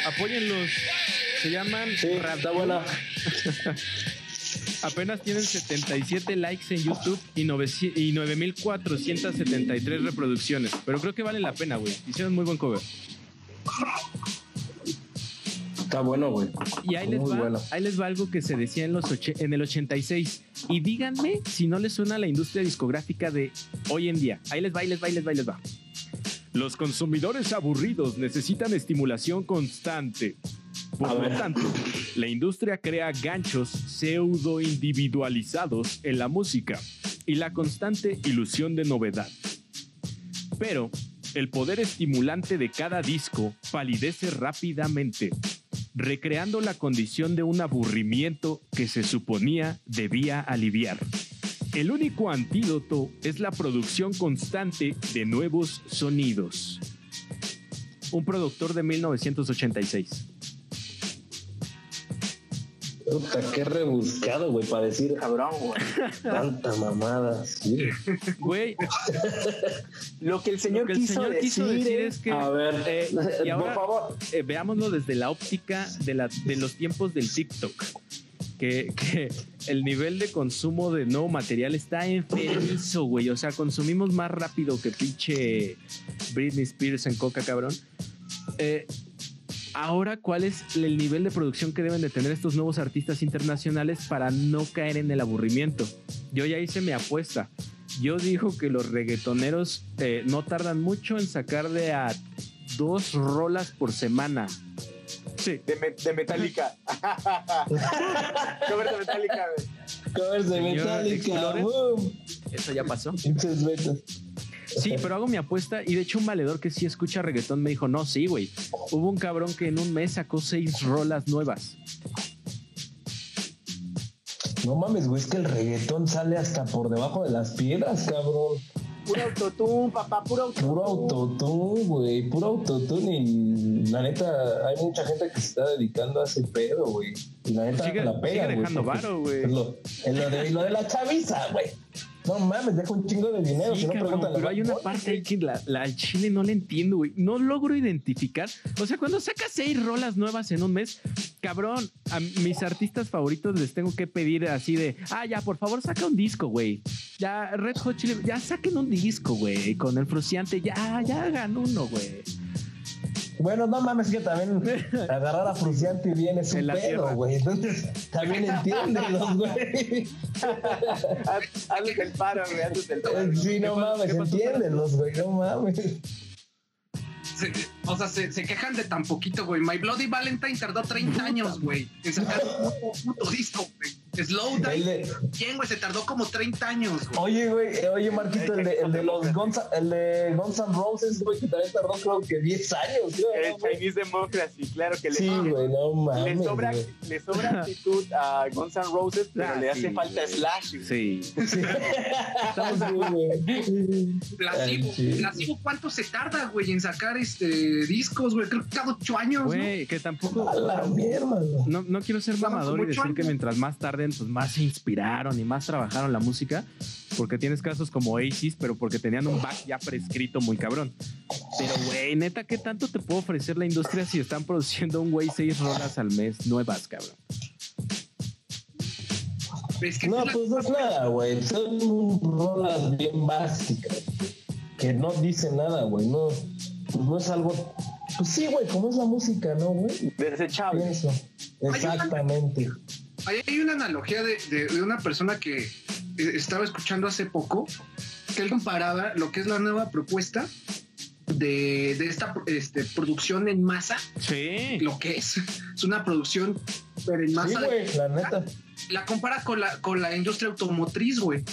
Apóyenlos. Se llaman Sí, está buena. Apenas tienen 77 likes en YouTube y, 900 y 9473 reproducciones. Pero creo que vale la pena, güey. Hicieron muy buen cover. Está bueno, güey. Y ahí les, Muy va, bueno. ahí les va algo que se decía en, los en el 86. Y díganme si no les suena la industria discográfica de hoy en día. Ahí les va, ahí les va, ahí les va, ahí les va. Los consumidores aburridos necesitan estimulación constante. Por lo tanto, la industria crea ganchos pseudo individualizados en la música y la constante ilusión de novedad. Pero el poder estimulante de cada disco palidece rápidamente, recreando la condición de un aburrimiento que se suponía debía aliviar. El único antídoto es la producción constante de nuevos sonidos. Un productor de 1986. Puta, qué rebuscado, güey, para decir Cabrón, güey. tanta mamada. Sí. Güey, Lo que el señor, lo que el quiso, señor quiso decir, decir eh, es que A ver, eh, y por ahora- favor. eh, veámoslo desde la óptica de, la, de los tiempos del TikTok. Que, que el nivel de consumo de nuevo material está enfermizo, güey. O sea, consumimos más rápido que pinche Britney Spears en Coca, cabrón. Eh, ahora, ¿cuál es el nivel de producción que deben de tener estos nuevos artistas internacionales para no caer en el aburrimiento? Yo ya hice mi apuesta. Yo digo que los reggaetoneros eh, no tardan mucho en sacar de a dos rolas por semana. Sí. de, me- de Metallica. Cover de Metallica, güey. Covers de Metallica. Eso ya pasó. Sí, pero hago mi apuesta y de hecho un valedor que sí escucha reggaetón me dijo, no, sí, güey. Hubo un cabrón que en un mes sacó seis rolas nuevas. No mames, güey, es que el reggaetón sale hasta por debajo de las piedras, cabrón. Puro autotune, papá, puro autotune. Puro autotune, güey, puro autotune. Y la neta, hay mucha gente que se está dedicando a ese pedo, güey. Y la neta Sigue, la pega, sigue güey. dejando varo, güey. Lo de, lo de la chaviza, güey. No mames, deja un chingo de dinero. Sí, si no, cabrón, pero hay una parte ahí que la, la al chile no le entiendo, güey. No logro identificar. O sea, cuando sacas seis rolas nuevas en un mes, cabrón, a mis artistas favoritos les tengo que pedir así de, ah, ya, por favor, saca un disco, güey. Ya, Red Hot Chili, ya saquen un disco, güey, con el fruciante, ya, ya hagan uno, güey. Bueno, no mames, que también agarrar a Fruciante bien es un pedo, güey. Entonces, también entiéndelos, güey. Haz- Hazles el paro, güey, hazles el paro. Sí, no mames, entiéndelos, güey, no mames. Se- o sea, se, se quejan de tan poquito, güey. My Bloody Valentine tardó 30 años, güey, en sacar un puto disco, güey. Slow Dive, bien, güey, se tardó como 30 años, güey. Oye, güey, oye, Marquito, el de, el de los Guns, el de Guns N' Roses, güey, que también tardó creo que 10 años, creo, El ¿no, güey? Chinese Democracy, claro que le, Sí, güey, no le, mames, sobra, güey. le sobra actitud a Guns N' Roses, pero Ah, le hace sí, falta güey. Slash. güey. Sí. Sí. Estamos güey. Plasivo, ¿cuánto se tarda, güey, en sacar este discos, güey? Creo que cada 8 años, ¿no? Güey, que tampoco... A la mierda, güey. No, no quiero ser mamador y decir que años. mientras más tarden pues más se inspiraron y más trabajaron la música, porque tienes casos como Oasis, pero porque tenían un back ya prescrito muy cabrón. Pero, güey, neta, ¿qué tanto te puede ofrecer la industria si están produciendo un güey seis rolas al mes nuevas, cabrón? Es que No, pues no es nada, güey. Son rolas bien básicas. Que no dicen nada, güey. No, pues no es algo. Pues sí, güey, como es la música, ¿no, güey? Desechable. Pienso. Exactamente. Ahí hay una analogía de, de- de una persona que eh, estaba escuchando hace poco, que él comparaba lo que es la nueva propuesta de, de esta este, producción en masa, Sí. lo que es, es una producción pero en Sí, masa. güey, la neta. la compara con la, con la industria automotriz, güey.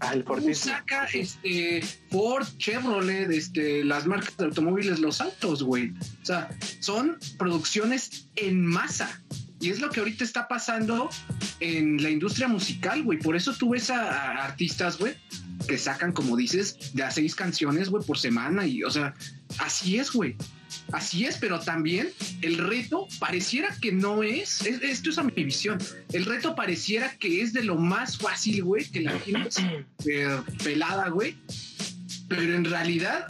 Ah, el ¿Cómo fortísimo. saca este Ford, Chevrolet, este, las marcas de automóviles, los autos, güey? O sea, son producciones en masa. Y es lo que ahorita está pasando en la industria musical, güey. Por eso tú ves a, artistas, güey, que sacan, como dices, de a seis canciones, güey, por semana. Y, o sea, así es, güey. Así es, pero también el reto pareciera que no es, es- esto es a mi visión, el reto pareciera que es de lo más fácil, güey, que la gente eh, pelada, güey, pero en realidad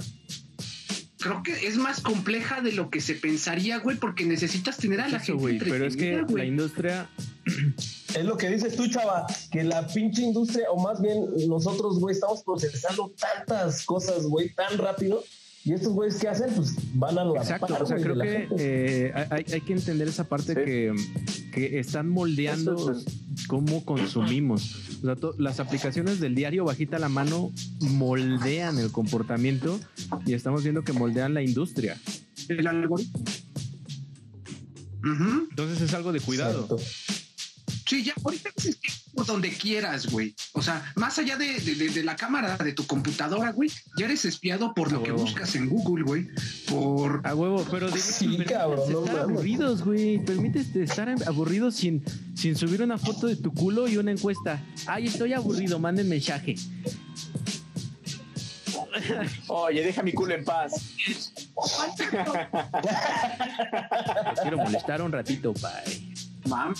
creo que es más compleja de lo que se pensaría, güey, porque necesitas tener a la Eso, gente güey, pero es que la industria Es lo que dices tú, chava, que la pinche industria, o más bien nosotros, güey, estamos procesando tantas cosas, güey, tan rápido. Y estos güeyes, ¿qué hacen? Pues van a la Exacto, par, o sea, güey, creo que eh, hay, hay que entender esa parte Sí. que, que están moldeando Eso cómo consumimos. O sea, las aplicaciones del diario bajita la mano moldean el comportamiento y estamos viendo que moldean la industria. El algoritmo. Entonces es algo de cuidado. Sí, ya ahorita es que por donde quieras, güey. O sea, más allá de, de- de- de la cámara de tu computadora, güey, ya eres espiado por A lo que buscas en Google, güey. Por A huevo, pero digo, Sí, cabrón, no estar aburridos, güey. Permítete estar aburridos sin, sin subir una foto de tu culo y una encuesta. Ay, estoy aburrido, manden mensaje. Oye, deja mi culo en paz. Quiero molestar un ratito, bye. Mam.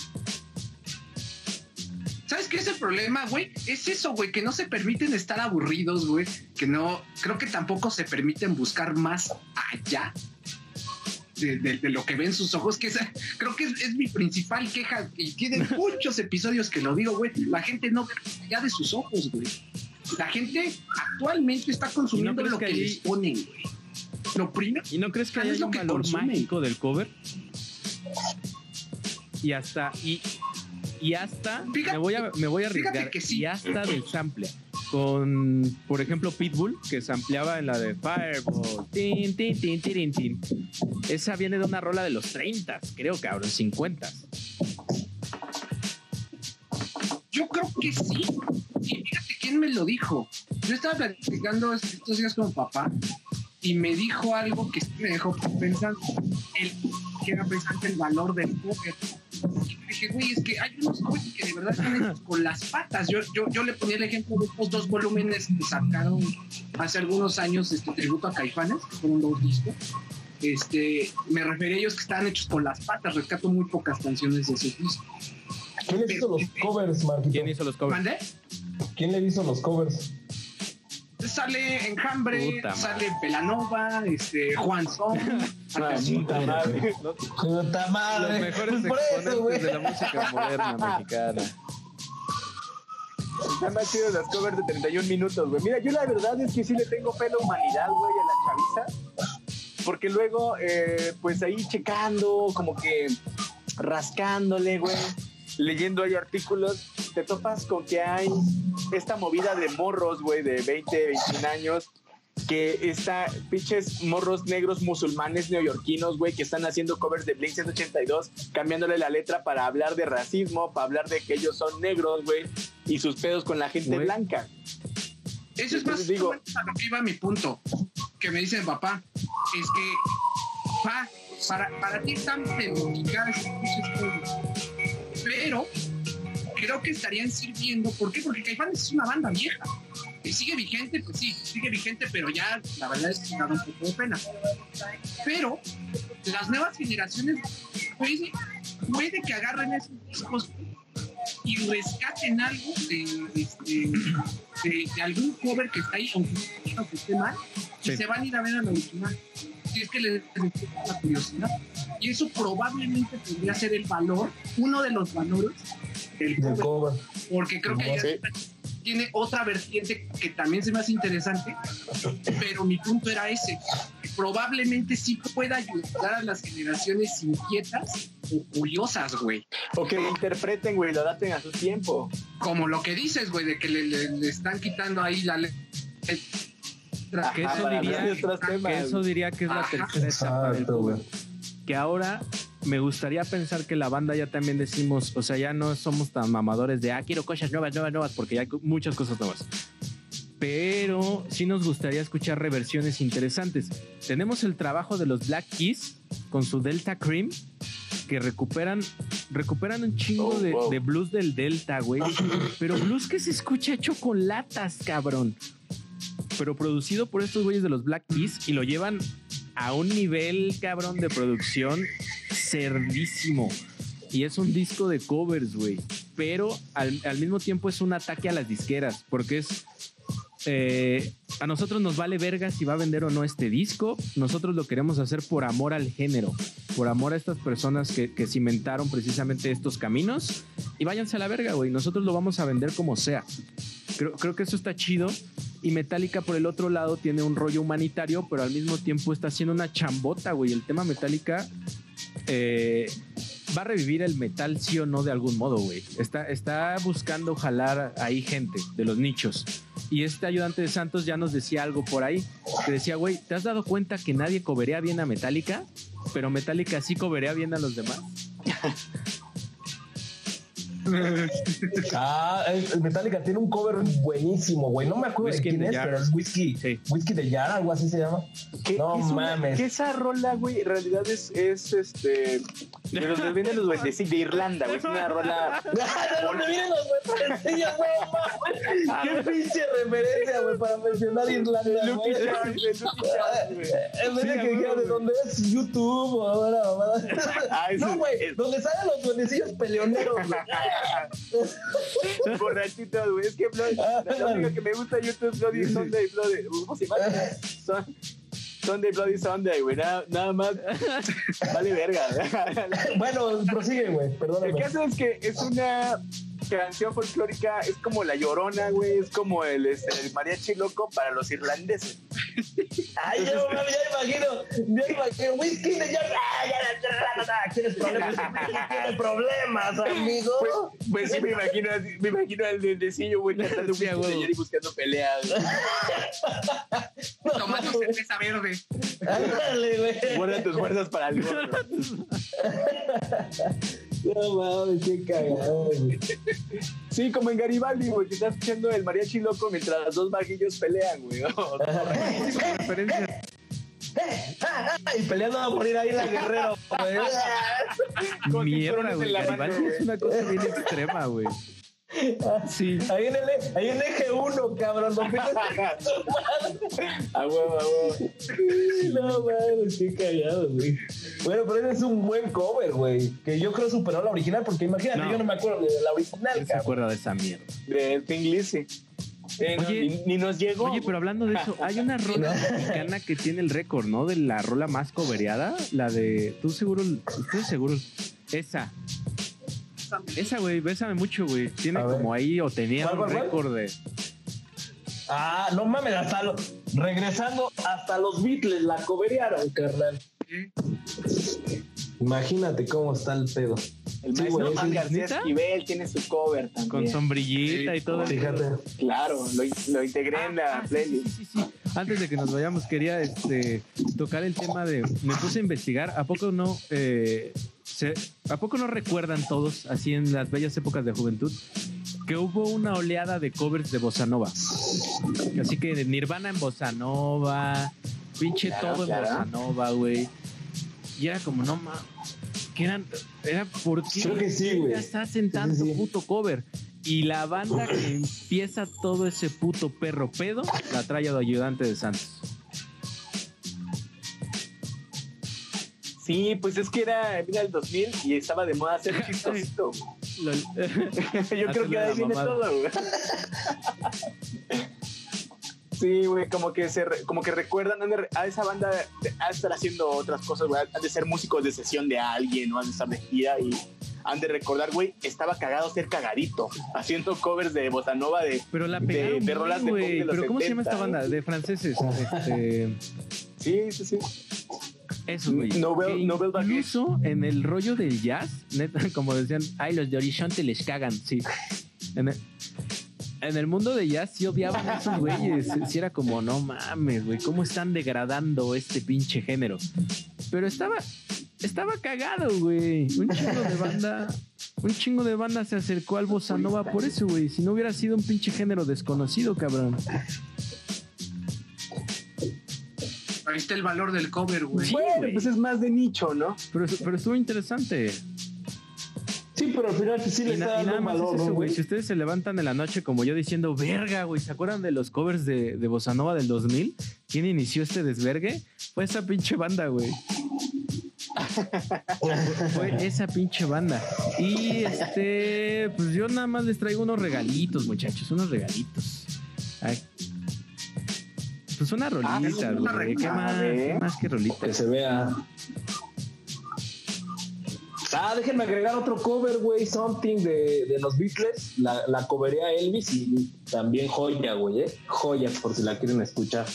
¿Sabes qué es el problema, güey? Es eso, güey, que no se permiten estar aburridos, güey. Que no, creo que tampoco se permiten buscar más allá de, de- de lo que ven sus ojos, que esa, creo que es, es mi principal queja. Y tiene muchos episodios que lo digo, güey. La gente no ve allá de sus ojos, güey. La gente actualmente está consumiendo lo que que, les ponen, güey. Lo primero, ¿Y no crees que ¿Sabes hay lo un que valor consumen? mágico del cover? Y hasta, y, y hasta, Fíjate- me voy a, me voy a fíjate arriesgar, que sí. y hasta del sample. Con, por ejemplo, Pitbull, que sampleaba en la de Fireball. Tin, tin, tin, tirin, tin. Esa viene de una rola de los 30, creo, cabrón, 50. Yo creo que sí. Y fíjate quién me lo dijo. Yo estaba platicando estos días con papá y me dijo algo que me dejó pensando. Él que era pensante el valor del cover. Y dije, güey, es que hay unos covers que de verdad están hechos con las patas. Yo, yo, yo le ponía el ejemplo de estos dos volúmenes que sacaron hace algunos años este tributo a Caifanes, que fueron dos discos. Este, me refería a ellos que estaban hechos con las patas. Rescato muy pocas canciones de esos discos. ¿Quién les hizo los covers, Marquito? ¿Quién hizo los covers? ¿Mandé? ¿Quién le hizo los covers? Sale Enjambre, Puta sale Pelanova, este, Juan Son. Puta madre. No, Puta madre. Los mejores por eso, güey. exponentes de la música moderna mexicana. Están más chidos las covers de 31 minutos, güey. Mira, yo la verdad es que sí le tengo fe a la humanidad, güey, a la chaviza. Porque luego, eh, pues ahí checando, como que rascándole, güey, leyendo ahí artículos, te topas con que hay esta movida de morros, güey, de 20, 21 años, que está pinches morros negros musulmanes neoyorquinos, güey, que están haciendo covers de Blink 182, cambiándole la letra para hablar de racismo, para hablar de que ellos son negros, güey, y sus pedos con la gente blanca. Eso es más digo- a lo que iba mi punto. Que me dice papá, es que, pa, para, para ti pinches covers. Pero creo que estarían sirviendo. ¿Por qué? Porque Caifanes es una banda vieja. Y sigue vigente, pues sí, sigue vigente, pero ya la verdad es que da un poco de pena. Pero las nuevas generaciones, puede que agarren esos discos y rescaten algo de, este, de, de algún cover que está ahí, aunque, aunque esté mal, Sí. y se van a ir a ver al original. Si es que les despierta la curiosidad. Y eso probablemente podría ser el valor, uno de los valores del cover, cover. porque creo que Sí. tiene otra vertiente que también se me hace interesante, pero mi punto era ese. que Probablemente sí pueda ayudar a las generaciones inquietas o curiosas, güey. O que lo interpreten, güey, lo adapten a su tiempo. Como lo que dices, güey, de que le, le- le están quitando ahí la letra. Que eso diría, que eso diría que es la tercera etapa del cover. Que ahora me gustaría pensar que la banda ya también decimos, o sea, ya no somos tan mamadores de, ah, quiero cosas nuevas, nuevas, nuevas, porque ya hay muchas cosas nuevas. Pero sí nos gustaría escuchar reversiones interesantes. Tenemos el trabajo de los Black Keys con su Delta Cream, que recuperan, recuperan un chingo Oh, de, wow. de blues del Delta, güey. Pero blues que se escucha hecho con latas, cabrón. Pero producido por estos güeyes de los Black Keys y lo llevan a un nivel, cabrón, de producción cerdísimo. Y es un disco de covers, güey. Pero al, al mismo tiempo es un ataque a las disqueras, porque es... eh, a nosotros nos vale verga si va a vender o no este disco. Nosotros lo queremos hacer por amor al género, por amor a estas personas que, que cimentaron precisamente estos caminos. Y váyanse a la verga, güey. Nosotros lo vamos a vender como sea. Creo, creo que eso está chido. Y Metallica, por el otro lado, tiene un rollo humanitario, pero al mismo tiempo está haciendo una chambota, güey. El tema Metallica eh, va a revivir el metal, sí o no, de algún modo, güey. Está, está buscando jalar ahí gente de los nichos. Y este ayudante de Santos ya nos decía algo por ahí, que decía, güey, ¿te has dado cuenta que nadie coberea bien a Metallica? Pero Metallica sí coberea bien a los demás. Ah, el Metallica tiene un cover buenísimo, güey. No me acuerdo Whisky de quién es, pero es Whisky. Sí. Whisky de Jar, algo así se llama. Que, No que es una- mames. que esa rola, güey, en realidad es, es este. De los que vienen los duendecillos de Irlanda, güey. Es una rola. ¿De dónde vienen los duendecillos, güey? Qué pinche referencia, güey, para mencionar Irlanda, Lucky. En vez de que dijera huevo, de dónde es YouTube o ahora, mamada. Ah, No, güey, donde salen los duendecillos peleoneros, güey. Borrachitos, güey. Es que Bloody, la única que me gusta YouTube es Bloody Sunday, Bloody. ¿Cómo se llama? Sunday Bloody Sunday, güey. Nada, nada más. Vale verga. Bueno, prosigue, güey, El perdóname. caso es que es una canción folclórica, es como la llorona, güey. Es como el, este, el mariachi loco para los irlandeses. Ay, yo mami, ya imagino, ya imagino, whisky de ya, ¿Quieres problemas? Problemas, amigo. Pues, pues sí, me imagino, me imagino al duendecillo, güey, cantando Sí, whisky de ayer y buscando peleas. Tomando cerveza verde. Ándale, güey. Guarda tus fuerzas para el gorro. No mames, qué cagado, güey. Sí, como en Garibaldi, güey, que estás escuchando el mariachi loco mientras los dos vaguillos pelean, güey. Referencia. Y peleando a morir ahí la guerrero, güey. Con Mierda, güey. en la mano, Garibaldi es una cosa bien extrema, güey. Sí. Ahí en el, ahí en eje 1, cabrón. No, A huevo, a huevo. no mames, qué cagado, güey. Bueno, pero ese es un buen cover, güey. Que yo creo superó la original, porque imagínate, No. yo no me acuerdo ni de la original, ¿Quién se acuerda de esa mierda? De Thing Lizzy. Eh, no, Oye. ni, ni nos llegó. Oye, pero hablando de eso, hay una rola mexicana que tiene el récord, ¿no? De la rola más cobereada, la de. Tú seguro, ustedes seguro. Esa. Esa, güey, bésame mucho, güey. Tiene A ver. como ahí, o tenía ¿Cuál, un cuál, récord de. Ah, no mames, hasta lo- regresando hasta los Beatles la coberearon, carnal. Imagínate cómo está el pedo. el sí, maestro Juan. García. Esquivel tiene su cover también. Con sombrillita y todo. Fíjate. Claro, lo, lo integré en la Ah, playlist. sí, sí, sí. Antes de que nos vayamos, quería este, tocar el tema de. Me puse a investigar. ¿A poco no? eh, se- ¿A poco no recuerdan todos, así en las bellas épocas de juventud, que hubo una oleada de covers de bossa nova? Así que Nirvana en bossa nova, pinche Claro, todo claro. en bossa nova, güey. Y era como, no mames. Que eran, era porque Creo que sí, güey. ya está sentando Sí, sí. puto cover. Y la banda que empieza todo ese puto perro pedo la trae de ayudante de Santos. Sí, pues es que era, era el 2000 y estaba de moda hacer chistosito. Yo creo que ahí viene mamada. todo, güey. Sí, güey, como que se re- como que recuerdan a esa banda de estar haciendo otras cosas, güey, han de ser músicos de sesión de alguien, o han de estar de gira y han de recordar, güey, estaba cagado ser cagadito, haciendo covers de bossa nova de Pero la de- pegaron de bien, rolas de pop güey. de los Pero ¿cómo se llama esta 70, banda? De franceses. Este, Sí, sí, sí. Eso, güey. Nobel- Nobel. Incluso en el rollo del jazz, neta, como decían, ay, los de Horizonte les cagan, sí. En el, en el mundo de jazz sí odiaban a esos güeyes. Sí era como, no mames, güey, ¿cómo están degradando este pinche género? Pero estaba, estaba cagado, güey. Un chingo de banda, un chingo de banda se acercó al bossa nova por eso, güey. Si no hubiera sido un pinche género desconocido, cabrón. Ahí está el valor del cover, güey. Sí, bueno, pues es más de nicho, ¿no? Pero, pero estuvo interesante. Sí, pero al final sí le Y, na- está y nada más valor, es eso, ¿no, güey. Si ustedes se levantan en la noche como yo diciendo, verga, güey, ¿se acuerdan de los covers de, de Bossa Nova del 2000? ¿Quién inició este desvergue? Fue esa pinche banda, güey. Fue esa pinche banda. Y este, pues yo nada más les traigo unos regalitos, muchachos, unos regalitos. Ay. Pues una rolita, una güey. ¿Qué rolita, más? ¿Qué más que rolita? Que se vea. Ah, déjenme agregar otro cover, güey, Something de, de los Beatles. La, la covería Elvis y también joya, güey, ¿eh? Joya, por si la quieren escuchar.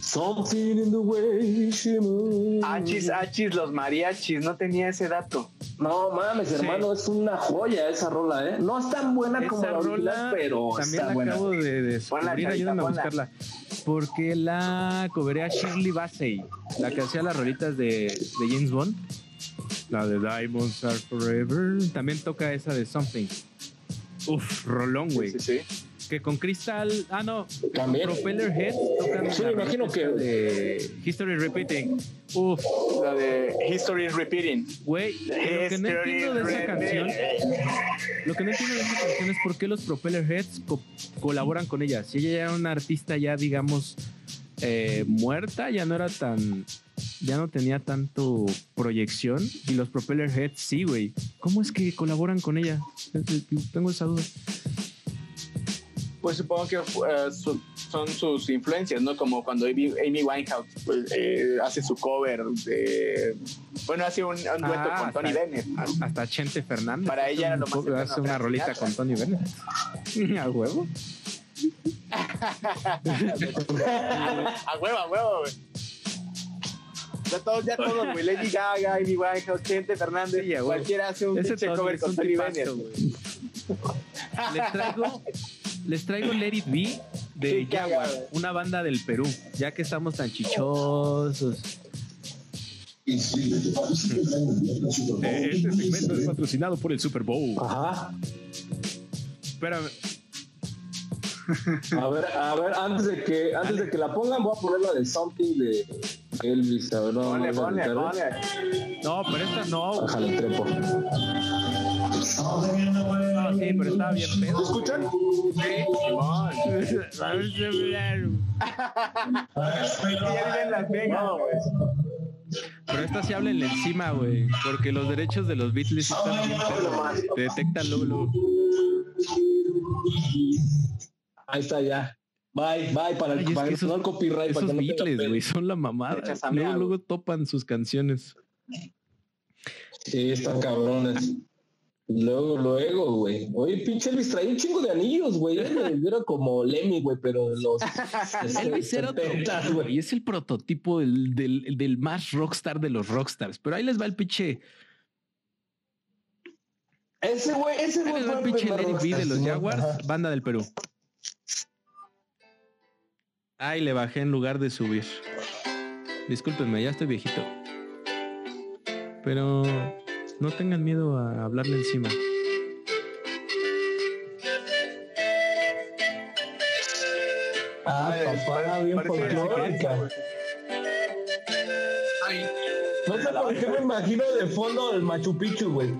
Something in the way she moves. Achis, achis, los mariachis, no tenía ese dato. No mames, hermano, es una joya esa rola, ¿eh? No es tan buena como la rola pero también está la buena. acabo de descubrir, ayúdenme a buscarla. Porque la coberea Shirley Bassey, la que hacía las rolitas de, de James Bond, la de Diamonds Are Forever, también toca esa de Something. Uf, rolón, güey. Sí, sí, sí. Que con Crystal, ah no, También. Propeller Head tocan Sí, me imagino que- de History Repeating. Uf, La de History is Repeating. güey, lo que no History entiendo de esa is canción repeating. Lo que no entiendo de esta canción es por qué los Propeller Heads co- colaboran con ella. Si ella ya era una artista ya, digamos, eh, muerta, ya no era tan... Ya no tenía tanto proyección. Y los Propeller Heads sí, güey. ¿Cómo es que colaboran con ella? Tengo esa duda. Pues supongo que eh, su- son sus influencias, ¿no? Como cuando Amy, Amy Winehouse pues, eh, hace su cover de... Bueno, hace un, un dueto Ah, con Tony hasta- Bennett. Hasta Chente Fernández. Para ella era lo más Hace una rolita con Tony Bennett. A huevo. a huevo, a huevo, güey. Ya todos, ya todos, güey. Lady Gaga, Amy Winehouse, Chente Fernández. Sí, cualquiera hace un pinche cover con Tony Bennett. Les traigo, les traigo Let It Be de Qué Jaguar, una banda del Perú, ya que estamos tan chichosos. Este segmento es patrocinado por el Super Bowl. Ajá. Espérame, A ver, a ver, antes de que, antes de que la pongan, voy a poner la de Something de Elvis. A ver, no, Ponle, no, ponle, no, no, no, pero esta no. Bájale el trepo. No, sí, pero estaba bien pedo. ¿Lo escuchan? Vamos a hablar. Ya vive en Las Vegas, güey. Pero esta sí háblenle encima, güey. Porque los derechos de los Beatles sí están bien. Te detectan luego, luego. Ahí está ya. Bye, bye, para Ay, el, es para no el copyright. Esos para que Beatles, güey, son la mamada. Luego, luego topan sus canciones. Sí, están cabrones. Luego, luego, güey. Oye, pinche Elvis traía un chingo de anillos, güey. Era como Lemmy, güey, pero de los. Elvis era otro 70, pedo, güey. Es el prototipo del, del, del más rockstar de los rockstars. Pero ahí les va el pinche. Ese güey, ese Ahí güey les va el pinche It Be de los. Jaguars, Ajá. banda del Perú. Ahí le bajé en lugar de subir. Discúlpenme, ya estoy viejito. Pero no tengan miedo a hablarle encima. Ah, papá, bien folclórica. Ay, No sé por qué me imagino de fondo el Machu Picchu, güey.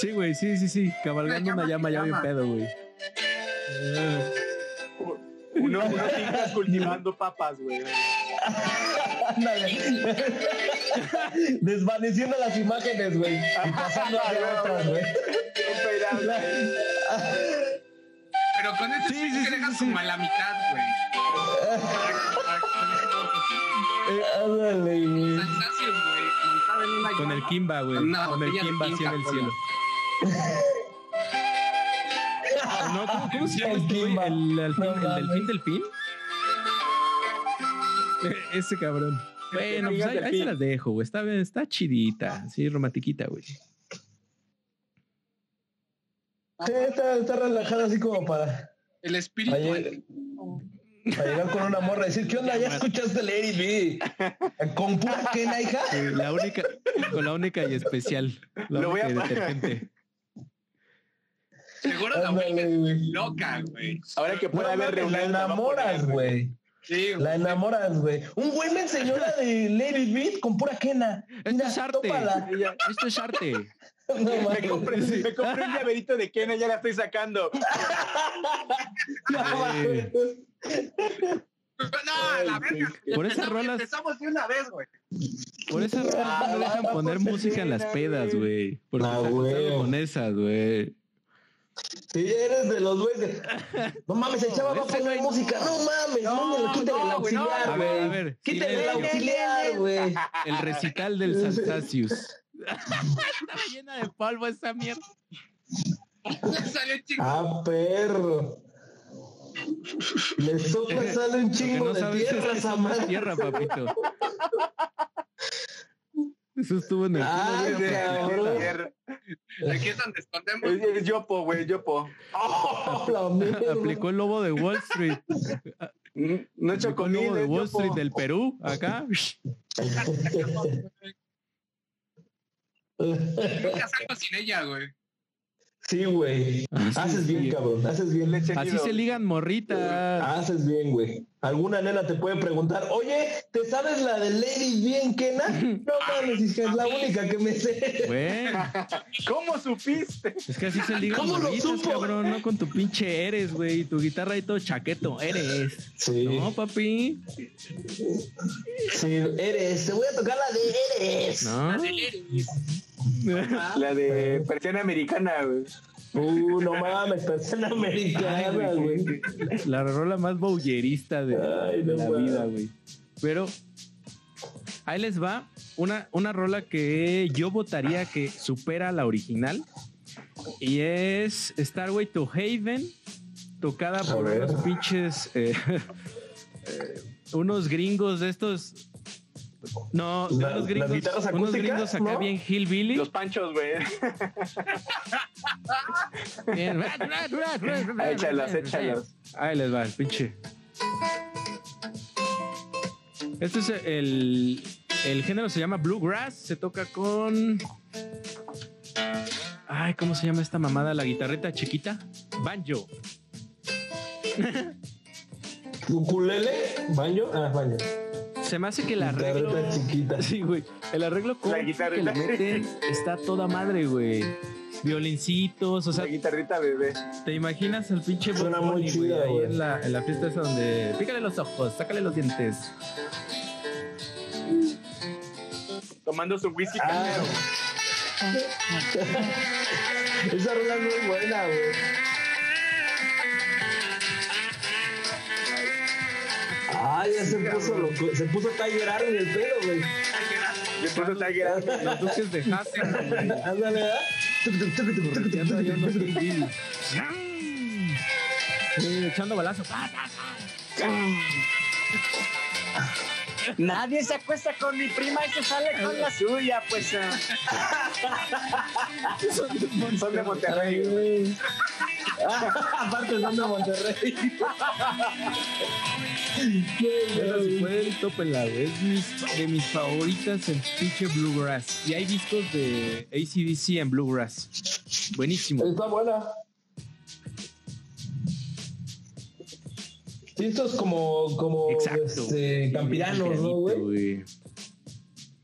Sí, güey, sí, sí, sí. Cabalgando una llama ya bien pedo, güey. Uno, unos incas cultivando papas, güey. Ándale. Desvaneciendo las imágenes, güey. Y pasando a otras, güey. Pero con este sí, sí, que dejas como a la mitad, güey. Eh, Ándale, güey. Con el Kimba, güey. Con el Kimba así en el cielo. No, ¿cómo, cómo se llama El este Ese cabrón. Bueno, pues ahí, ahí se las dejo, güey. Está, bien, está chidita. Sí, romantiquita, güey. Sí, está, está relajada así como para, El espíritu. Para llegar con una morra y decir, ¿qué onda? ¿Ya escuchaste Lady B? ¿Con pura quena, hija? Sí, La única, con la única y especial. La Lo voy a- detergente. Seguro la vuelves loca, güey. Ahora que No, puede haber a poner, enamoras, güey. Sí, La enamoras, güey. Un güey me enseñó la de Lady B con pura quena. Esto Mira, es arte. tópala. Esto es arte. No Me compré, me compré un llaverito de Kena, ya la estoy sacando. No. No, la verga. Por esas rolas- Empezamos de una vez, güey. Por eso no dejan poner música en las pedas, güey. Porque Ah, se acostaron güey. con esas, güey. Si eres de los güeyes. No mames, el chava va a no poner hay- música. No mames, no, me lo quiten el no, güey, no. auxiliar, A ver, a. Quítale el auxiliar, güey. El recital del Saltasius. Estaba llena de polvo esa mierda. Salió chico. Ah, perro. Le sopla, sale un chingo no de tierra esa tierra, papito. Eso estuvo en el Ah, cabrón. Aquí es donde escondemos. Es, es Yopo, güey, Yopo. Ah, la mierda. Aplicó el lobo de Wall Street. Mm, No he Aplicó el lobo de es Wall Yopo. Street del Perú, acá. Nunca salgo sin ella, güey. Sí, güey. Haces bien, cabrón. Haces bien. Leche Así se ligan morritas. Haces bien, güey. Alguna nena te puede preguntar, oye, ¿te sabes la de Lady bien, Kena? No mames, hija, es la única que me sé. Güey, ¿Cómo supiste? es que así se ligan ¿Cómo lo supo? cabrón, no con tu pinche eres, güey. Tu guitarra y todo chaqueto, eres. Sí, No, papi. sí, eres. Te voy a tocar la de eres. No. La de persiana americana, güey. Uh, no mames, persona americana, güey. La rola más bowlerista de, Ay, de no la mames. vida, güey. Pero ahí les va una, una rola que yo votaría que supera la original. Y es Starway to Haven, tocada por unos pinches. eh, eh, unos gringos de estos. No, La- unos las gringos. Unos acá ¿no? bien hillbilly. Los panchos, güey. Bien. Échalos, échalos. Ahí les va, el pinche. Este es el. El género se llama Bluegrass. Se toca con. Ay, ¿cómo se llama esta mamada? La guitarreta chiquita. Banjo. ¿Ukulele? ¿Baño? Ah, baño. Se me hace que el arreglo. Guitarrita chiquita. Sí, güey. El arreglo con La que le meten está toda madre, güey. Violincitos, o sea, La guitarrita bebé. ¿te imaginas al pinche Suena muy güey, chida, ahí en la, en la fiesta esa donde pícale los ojos, sácale los dientes. Tomando su whisky Ah. Esa rola es muy buena, güey. Ay, ya se puso loco. Se puso Tiger Army el pedo, güey. Después de Tiger Los duques de güey. Ándale, ¿verdad? Sí, echando balazo. Pa, pa. Nadie se acuesta con mi prima y se sale con la suya, pues. ah. Son de Monterrey. güey. Aparte son de Monterrey. Pueden, tópenla, güey. Es mis- de mis favoritas en pinche Bluegrass. Y hay discos de ACDC en Bluegrass. Buenísimo. Está buena. Sí, como, como Exacto. este, campiranos, ¿no, güey?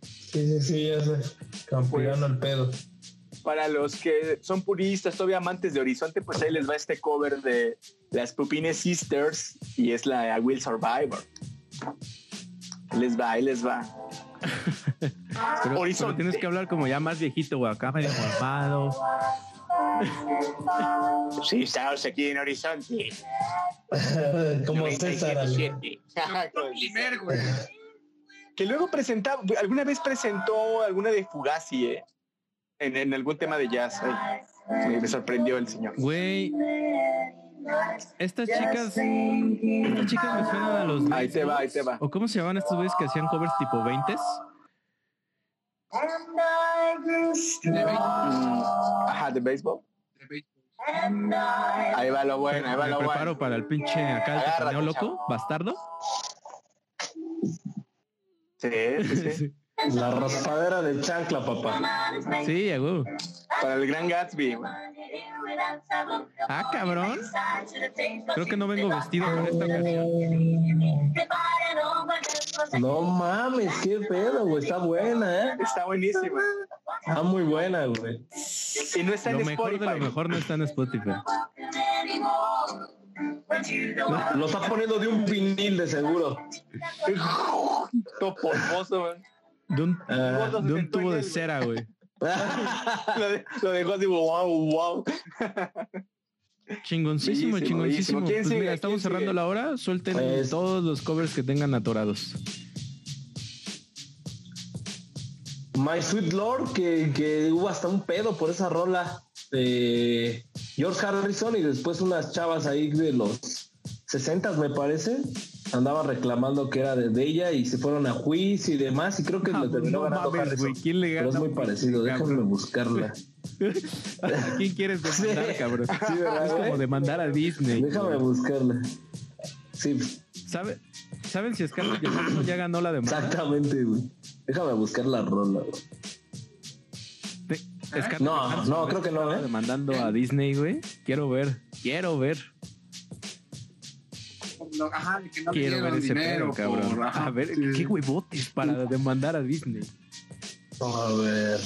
Sí, sí, sí, ya sé. Campirano el pedo. Para los que son puristas, todavía amantes de Horizonte, pues ahí les va este cover de las Pupines Sisters y es la I Will Survivor. Les va, ahí les va. Pero, Horizonte. pero tienes que hablar como ya más viejito, güey. Acá medio malvado. Sí, estamos aquí en Horizonte. Como César. al- 97. Primer, güey. que luego presentaba, alguna vez presentó alguna de Fugazi, ¿eh? En, en algún tema de jazz. Ay, me- sorprendió el señor. Güey. Estas chicas. Estas chicas me suenan a los. Ahí te va, ahí te va. ¿O cómo se llamaban estos güeyes que hacían covers tipo 20s? De Mm, Ajá, de béisbol. de béisbol. Ahí va lo bueno, ahí va Me lo preparo bueno. para el pinche acá el Agárrate, loco, bastardo. Sí, sí, sí. La raspadera de chancla, papá. Sí, a huevo. Para el gran Gatsby. Ah, cabrón. Creo que no vengo vestido para esta ocasión. No mames, qué pedo, güey. Está buena, ¿eh? Está buenísima. Está muy buena, güey. Y no está Lo en mejor de lo mejor no está en Spotify. Lo está poniendo de un vinil de seguro. Todo polvoso, güey. De un, Ah, de un tubo de cera, güey. Lo, de- lo dejó así, wow, wow. Chingoncísimo, Bellísimo, chingoncísimo. bellísimo. ¿Quién Pues sigue? mira, estamos ¿Quién sigue? cerrando la hora. Suelten Pues- todos los covers que tengan atorados. My Sweet Lord, que, que hubo hasta un pedo por esa rola de George Harrison y después unas chavas ahí de los 60 me parece, andaban reclamando que era de, ella y se fueron a juicio y demás y creo que Ah, le terminó no ganando mames. ¿Quién le Pero es gana? muy parecido, déjame buscarla. ¿A quién quieres demandar, Sí. cabrón? Sí, ¿verdad, es como demandar a Disney. Déjame buscarla. Sí, ¿Sabe- ¿Saben si Scarlett Johansson ya ganó la demanda? exactamente, güey. Déjame buscar la rola, güey. No, Johansson no, creo que no, ¿eh? Demandando a Disney, güey. Quiero ver, quiero ver, Lo- Ajá, que no quiero ver ese dinero pedo, cabrón. por- ajá, a ver, sí. qué huevotes para demandar a Disney. A ver.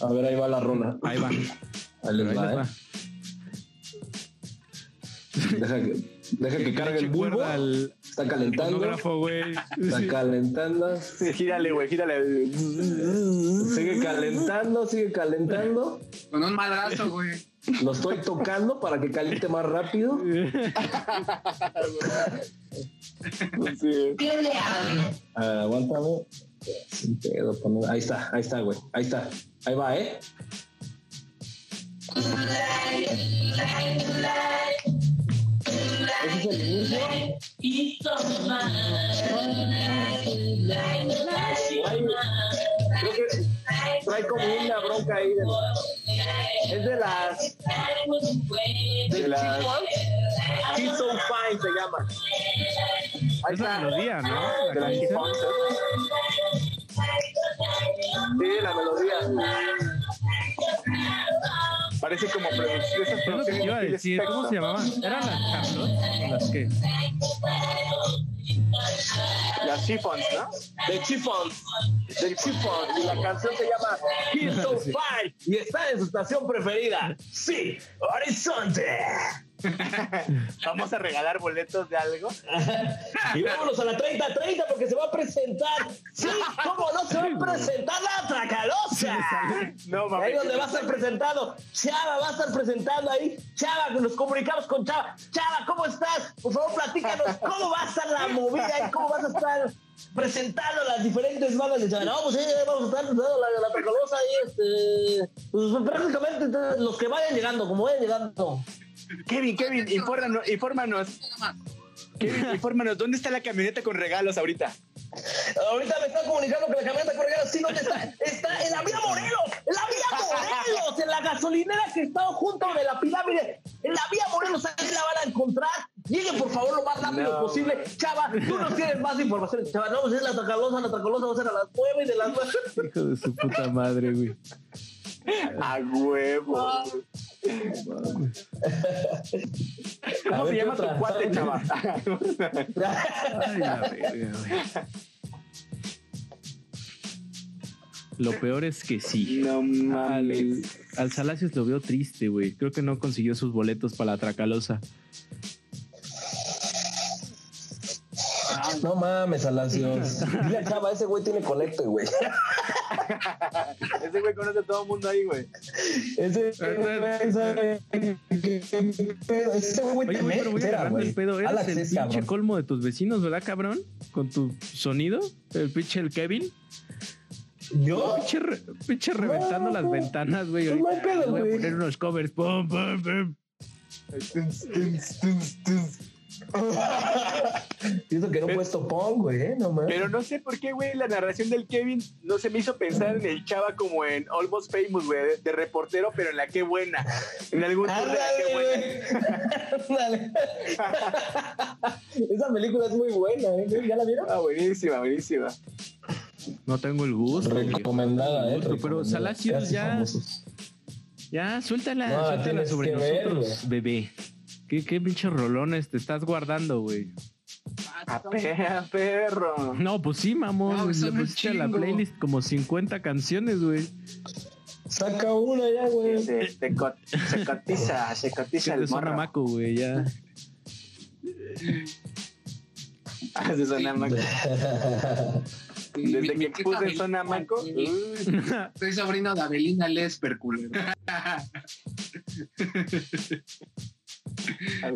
A ver, ahí va la rola. Ahí va. Ahí Pero les ahí va, les ¿eh? va. Deja que, deja que cargue el bulbo. al Está calentando. Está calentando. Gírale, güey, gírale. Sigue calentando, sigue calentando. Con un madrazo, güey. Lo estoy tocando para que caliente más rápido. Sí. Ver, aguántame. Sin pedo, pon- Ahí está, ahí está, güey. Ahí está. Ahí va, ¿eh? Ese es el inicio. Creo que trae como una bronca ahí. de- es de las. De las- She's so fine se llama. Ahí Es la melodía, ¿no? De las. Chiffons, Sí, la melodía. Parece como producción. Esas Es lo que iba a decir. ¿Cómo se llamaban? ¿Eran las Charlotte? ¿O las qué? Las Chiffons, ¿no? de Chiffons, de Chiffons, y la canción se llama He's So. Fine, y está en su estación preferida, sí, Horizonte. Vamos a regalar boletos de algo. Y vámonos a la 30-30 porque se va a presentar, sí, cómo no se va a presentar la Tracalosa. No, Ahí mames. donde va a estar presentado, Chava va a estar presentando ahí. Chava, nos comunicamos con Chava. Chava, ¿cómo estás? Por favor, platícanos cómo va a estar la movida y cómo vas a estar presentando las diferentes bandas de Chava. No, pues sí, vamos a estar presentando la, la Tracalosa ahí, este, pues prácticamente los que vayan llegando, como vayan llegando. Kevin, Kevin, infórmanos, infórmanos. Kevin, infórmanos, ¿dónde está la camioneta con regalos ahorita? Ahorita me están comunicando que la camioneta corregida, sí, ¿dónde está? Está en la vía Morelos, en la vía Morelos, en la gasolinera que está junto de la pirámide, en la vía Morelos, ahí la van a encontrar. Lleguen por favor lo más rápido No. posible. Chava, tú nos tienes más información. Chava, no, pues es la Tracalosa, la Tracalosa va a ser a las 9 y de las 9. Hijo de su puta madre, güey. A huevo. ¿Cómo se ¿qué llama tu cuate, chava? Ay, la verga, güey. Lo peor es que sí. No Al, mames. al Salacios lo veo triste, güey. Creo que no consiguió sus boletos para la Tracalosa. No mames, Alacios. Dile a Chava, ese güey tiene conecte, güey. Ese güey conoce a todo el mundo ahí, güey. Ese güey sabe qué pedo. Ese güey Oye, te güey, pero voy agarrando el pedo. Eres Alex el pinche cabrón. colmo de tus vecinos, ¿verdad, cabrón? Con tu sonido. El pinche el Kevin. ¿Yo? Pinche, re- pinche reventando las no. ventanas, güey. No, hay pedo, voy a poner unos covers. Pum, pum, pum. Pienso que no he puesto Pong, güey, ¿eh? No mames. Pero no sé por qué, güey, la narración del Kevin no se me hizo pensar en el chava como en Almost Famous, güey, de, de reportero, pero en la qué buena. En algún tour de la qué Ándale, buena. güey. Ándale. Esa película es muy buena, ¿eh? ¿Ya la vieron? Ah, buenísima, buenísima. No tengo el gusto. güey. Recomendada, ¿eh? Gusto, Pero Recomendada. Salacios ya, famosos. ya, suéltala, No, suéltala sobre que ver, nosotros, bebé. ¿Qué, qué pinche rolones te estás guardando, güey? A perro. No, pues sí, mamón. No, le pusiste a la playlist como 50 canciones, güey. Saca una ya, güey. Se, se co- se cotiza, se cotiza de el zona morro. maco, güey, ya. Ah, de zona maco. Desde que puse zona maco. Soy sobrino de Avelina Lesper, culero.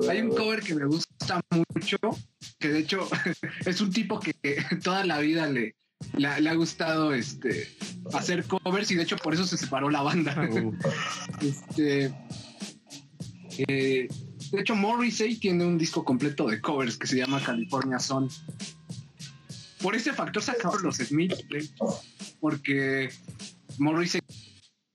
Hay un cover que me gusta mucho, que de hecho es un tipo que toda la vida le, le, le ha gustado este, hacer covers y de hecho por eso se separó la banda. Uh, Este, eh, de hecho, Morrissey tiene un disco completo de covers que se llama California Sun. Por ese factor sacaron los Smith, porque Morrissey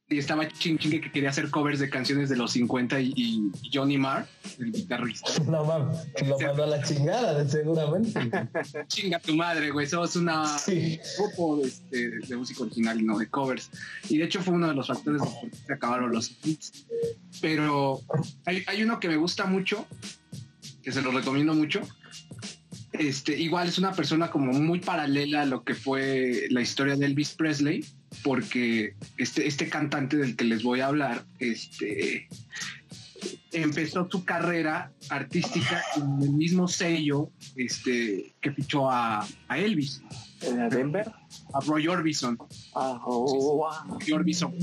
estaba ching chingue que quería hacer covers de canciones de los 50 y, y Johnny Marr, el guitarrista. No mames, lo mandó a la chingada, seguramente. Chinga tu madre, güey, sos una Sí. grupo de, este, de música original y no de covers. Y de hecho fue uno de los factores por qué se acabaron los hits. Pero hay, hay uno que me gusta mucho, que se lo recomiendo mucho. Este, igual es una persona como muy paralela a lo que fue la historia de Elvis Presley, porque este, este cantante del que les voy a hablar, este, empezó su carrera artística en el mismo sello este, que fichó a, a Elvis, ¿En Denver? a Roy Orbison. Ah, oh, wow. Roy Orbison.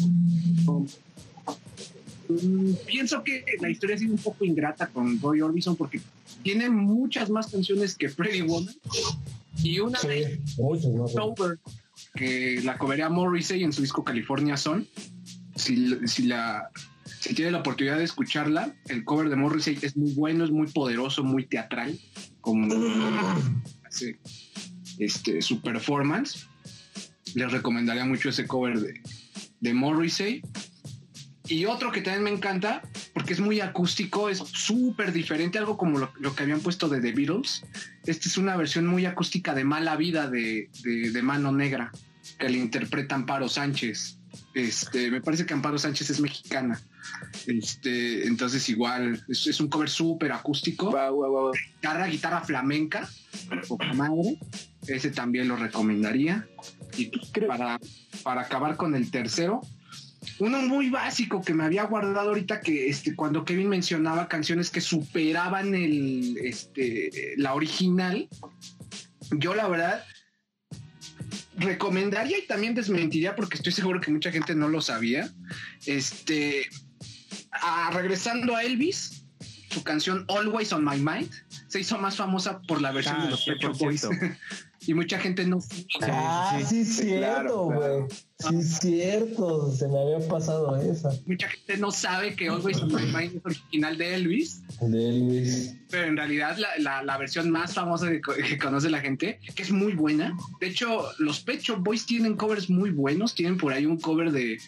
Pienso que la historia ha sido un poco ingrata con Roy Orbison porque tiene muchas más canciones que Pretty Woman y una de Sí, ¿no? October, que la covería Morrissey en su disco California Son. Si, si la si tiene la oportunidad de escucharla, el cover de Morrissey es muy bueno, es muy poderoso, muy teatral, como hace este, su performance. Les recomendaría mucho ese cover de, de Morrissey. Y otro que también me encanta, porque es muy acústico, es súper diferente, algo como lo, lo que habían puesto de The Beatles. Esta es una versión muy acústica de Mala Vida de, de, de Mano Negra, que le interpreta Amparo Sánchez. Este, me parece que Amparo Sánchez es mexicana. Este, entonces igual, es, es un cover súper acústico guau. guitarra, guitarra flamenca, poca madre. Ese también lo recomendaría. Y Creo- para, para acabar con el tercero, uno muy básico que me había guardado ahorita que este, cuando Kevin mencionaba canciones que superaban el, este, la original, yo la verdad recomendaría y también desmentiría porque estoy seguro que mucha gente no lo sabía. Este, a- regresando a Elvis, su canción Always on My Mind se hizo más famosa por la versión Ah, de los Shop Boys 100%. y mucha gente no Ah, sí, es sí, claro, cierto, claro. güey. Sí, es cierto. Se me había pasado esa. mucha gente no sabe que Always on My Mind es original de Elvis, De Elvis. pero en realidad la, la- la versión más famosa que, que conoce la gente, que es muy buena. De hecho, los Pet Shop Boys tienen covers muy buenos. Tienen por ahí un cover de,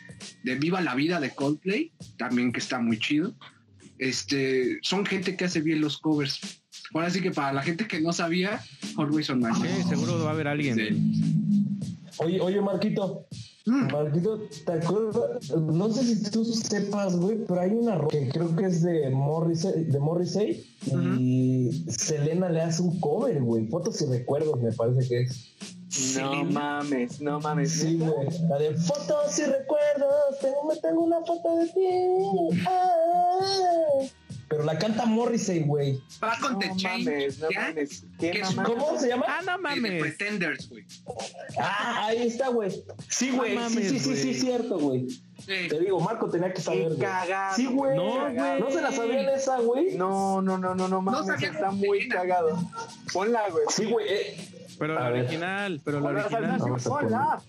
de Viva la Vida de Coldplay, también que está muy chido. Este, son gente que hace bien los covers. Ahora sí que para la gente que no sabía, Always on My Sí, Mind. seguro va a haber alguien. Sí. Oye, oye, Marquito. Mm. Marquito, ¿te acuerdas? No sé si tú sepas, güey, pero hay una que creo que es de Morrissey, de Morrissey y Selena le hace un cover, güey. Fotos y recuerdos, me parece que es. No mames, no mames. Sí, güey. La de fotos y recuerdos. Tengo, tengo una foto de ti. Ah. Pero la canta Morrissey, güey. Va con No The Chain. mames, no mames. ¿Qué. ¿Cómo se llama? Ah, no The mames. Pretenders, güey. Ah, ahí está, güey. Sí, No güey. sí, mames, sí, sí, güey. sí, cierto, güey. Sí. Te digo, Marco tenía que saber. Qué cagado. Sí, güey. No, güey. ¿No se la sabían esa, güey? No, no, no, no, no mames, sabía está muy cagado. Ponla, güey. Sí, güey. eh, Pero la original, pero la original. Ponla.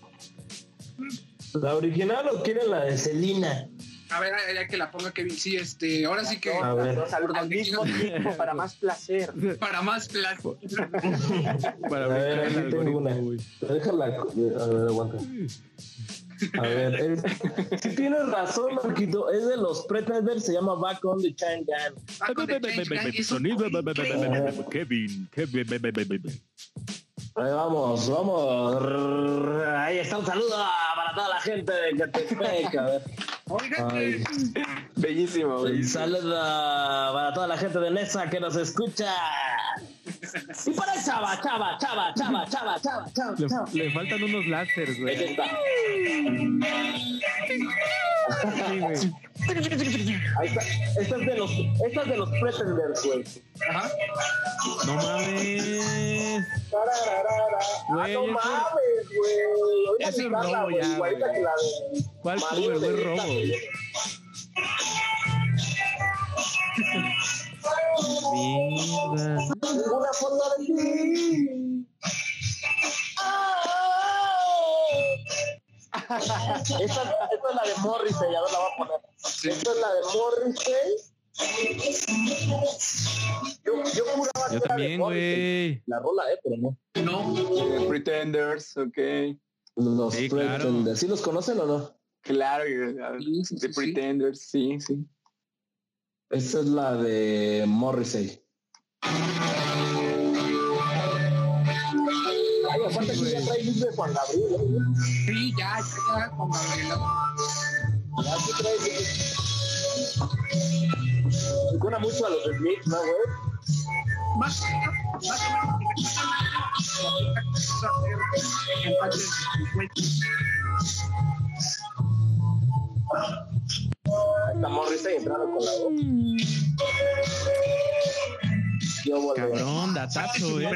¿La original o quieren la de Selena? A ver, ya que la ponga Kevin. Sí, este, ahora sí que A ver. Al, al mismo tiempo para más placer. para más plan. Para A ver, aquí tengo algoritmo, una. güey. Déjala. A ver, aguanta. A ver, es, si tienes razón, Marquito, es de los Pretenders, se llama Back on the un poquito- Kevin, Kevin. Ahí vamos, vamos. Ahí está un saludo para toda la gente de Catepec. A ver. Oigan, Ay. que Bellísimo, güey. Un saludo para toda la gente de Nesa que nos escucha. Y para el chava, chava, chava, chava, chava, chava, chava, Le, chava. le faltan unos láseres, Ahí güey. está. Sí, güey. Ahí está. Esta es de los, esta es de los Pretenders, güey. Ajá. No mames. Güey, ah, no mames, güey. Eso es robo ya, güey. ¿Cuál cover, güey? Robo. Vita, Mierda. Una foto de ti. Esta, esta es la de Morrissey, a ver, la voy a poner. Esta es la de Morrissey. Yo, yo juraba Yo que era de también, Morrissey. güey. La rola, eh, pero no. No, Eh, Pretenders, ok. Los Sí, claro. Pretenders. ¿Sí los conocen o no? Claro, Sí, sí, The sí, sí. Pretenders, sí, sí. Esta es la de Morrissey. Ay, aparte que ya trae luz de Juan Gabriel, ¿eh? sí, ya, ya, ya, con Gabriela. Ya sí trae luz. Recuerda mucho a los Smiths, ¿no, güey? Más, más o menos. Empate de 50. Ahí está Morrissey entrando con la voz. Yo. Cabrón, datazo, eh.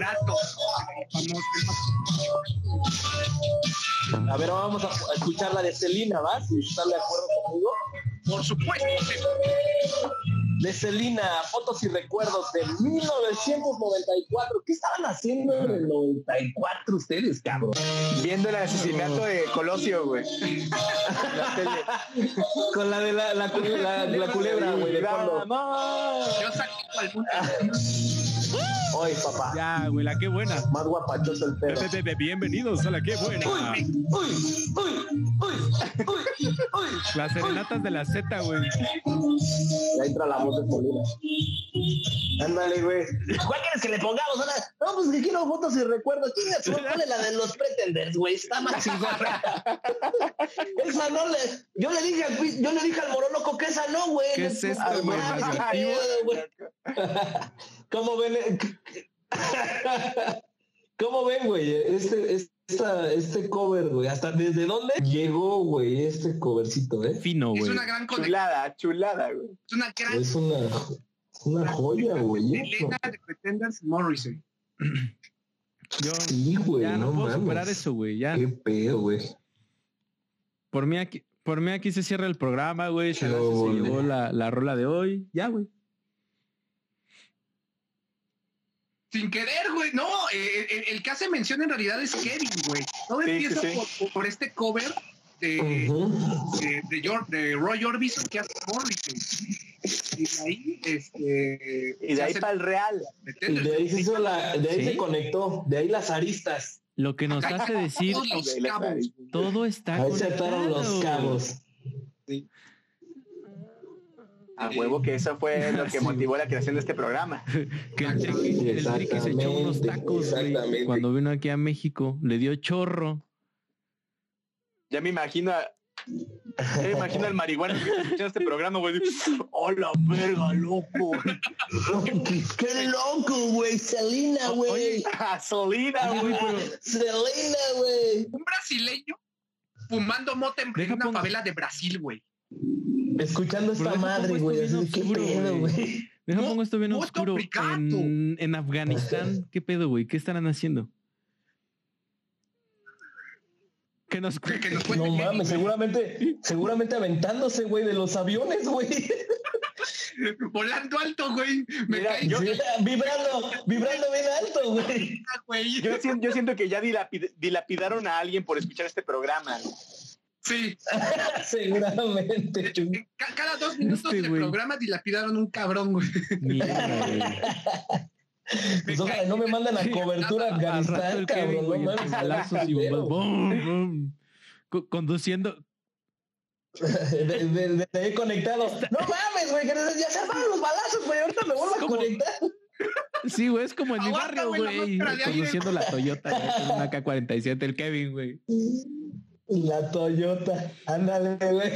A ver, vamos a escuchar la de Selena, ¿va? Si están de acuerdo conmigo. Por supuesto. De Selena, fotos y recuerdos de 1994. ¿Qué estaban haciendo en el 94 ustedes, cabrón? Viendo el asesinato de Colosio, güey. Con la de la, la, la- la culebra, güey. Yo saqué algún. Oye, papá, Ya, güey, la qué buena. más guapachoso el perro. Bienvenidos a la qué buena. Uy, uy, uy, uy, uy, uy. Las serenatas de la Z, güey. Y ahí entra la voz de Selena. Ándale, güey. ¿Cuál quieres que le pongamos? No, pues que quiero fotos y recuerdos. Ponle la de los Pretenders, güey. Está más esa no le... Yo le dije al, yo le dije al moroloco que esa no, güey. ¿Qué es esto, güey? ¿Cómo ven? ¿Cómo ven, güey? Este, esta- este cover, güey. ¿Hasta desde dónde llegó, güey, este covercito, eh? Fino, Es güey. una gran. Chulada, chulada, güey. Es una gran Es una, una joya, güey. Elena de Pretenders Morrissey. Yo Sí, güey, ya no, no puedo mames. superar eso, güey. Ya. Qué pedo, güey. Por mí aquí, por mí aquí se cierra el programa, güey. Se, se llevó la, la rola de hoy. Ya, güey. Sin querer, güey. No, eh, el, el que hace mención en realidad es Kevin, güey. Todo Sí, empieza sí, sí. Por, por este cover de, Ujú. de, de Jor- de Roy Orbison que hace Morrissey. Y de ahí, este. Y de ahí para el Real. De ahí se hizo la, de ahí ¿Sí? se conectó, de ahí las aristas. Lo que nos hace decir todo está Ahí se ataron los conectado. cabos. A huevo que eso fue lo que motivó la creación de este programa. Que el triqui, el triqui se echó unos tacos, güey. Cuando vino aquí a México, le dio chorro. Ya me imagino a, ya me imagino al marihuana escuchando este programa, güey. ¡Hola, verga, loco! ¡Qué loco, güey! Selena, güey. ¡Gasolina, Oye, güey! Selena, güey. Un brasileño fumando mota en Deja una pongo- favela de Brasil, güey. Escuchando esta madre, güey, qué pedo, güey. Deja pongo esto bien oscuro. En, en Afganistán, ¿qué pedo, güey? ¿Qué estarán haciendo? Que nos Que- que nos No mames, seguramente, seguramente aventándose, güey, de los aviones, güey. Volando alto, güey. Me Mira, caí, yo- Sí, vibrando, vibrando bien alto, güey. Yo siento, yo siento que ya dilapid- dilapidaron a alguien por escuchar este programa. Sí. Seguramente. De ca- cada dos minutos Este del güey. programa dilapidaron un cabrón, güey. Mierda, güey. Pues ojalá no me mandan a cobertura a Afganistán, el Kevin, cabrón. güey, No mames, y bombas. Conduciendo. de, de- de- de ahí conectado. No mames, güey, que ya se armaron los balazos, güey. Ahorita me vuelvo a conectar. Sí, güey, es como en mi barrio, güey, de. Conduciendo la Toyota, güey, una K-47, el Kevin, güey. La Toyota. Ándale, güey.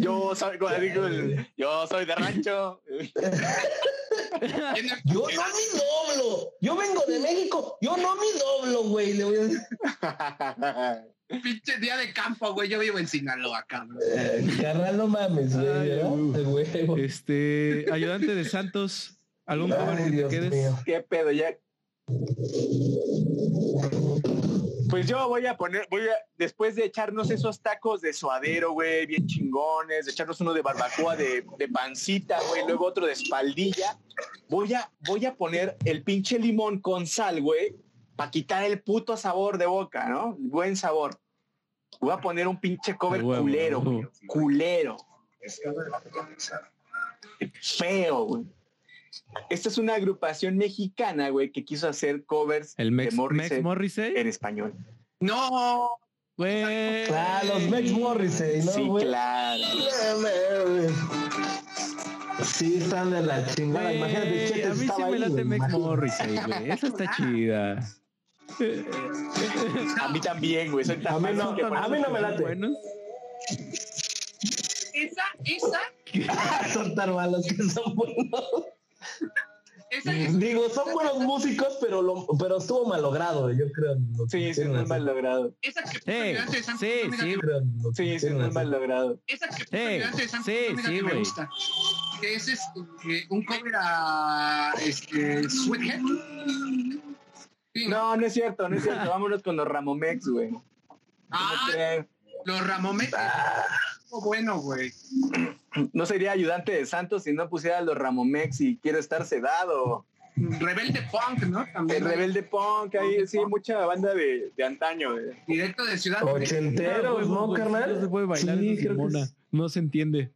Yo soy, como digo, el- yo soy de rancho. Yo no mi doblo. Yo vengo de México. Yo no mi doblo, güey. Le voy a decir. Pinche día de campo, güey. Yo vivo en Sinaloa, cabrón. Eh, Carnal, no mames, güey. Ay, ¿verdad? güey. De huevo. Este, ayudante de Santos, ¿algún cover Ay, que te Dios quedes? mío. ¿Qué pedo ya? Pues yo voy a poner, voy a, después de echarnos esos tacos de suadero, güey, bien chingones, de echarnos uno de barbacoa de, de pancita, güey, luego otro de espaldilla, voy a, voy a poner el pinche limón con sal, güey, para quitar el puto sabor de boca, ¿no? Buen sabor. Voy a poner un pinche cover culero, güey, culero. Feo, güey. Esta es una agrupación mexicana, güey, que quiso hacer covers El Mex, de Morrissey Mex Morrissey. en español. No, Güey. Ah, los Mex Morrissey, ¿no, sí, güey? claro. Sí, están de la chingada. Güey, Imagínate, Chetes a mí sí estaba me late Mex. Morrissey, güey. Esa está chida. A mí también, güey. Soy tan A mí no, que a eso mí no me late. Buenos. esa, esa, Son tan malos que son buenos. Esa es Digo, son buenos músicos, pero lo, pero estuvo malogrado, yo creo. Sí, sí, muy así. mal logrado. esa que Eh, ayudante de Santos sí, sí, Sí, sí, muy así. mal logrado. esa que de Santos sí, sí, que me gusta. Que es este, eh, un cover a este, Sweethead. Sí, ¿no? No, no es cierto, no es cierto. Vámonos con los Ramomex, güey. ¿Cómo Ah, los Ramones. Ah. Bueno, güey. No sería ayudante de Santos si no pusiera los Ramomex y quiero estar sedado. Rebelde Punk, ¿no? También. El Rebelde Punk, ahí sí, mucha banda de, de antaño. güey. Directo de Ciudad. Ochenteros, Ah, ¿no, güey, carnal? No se puede bailar Sí, creo que. No se entiende.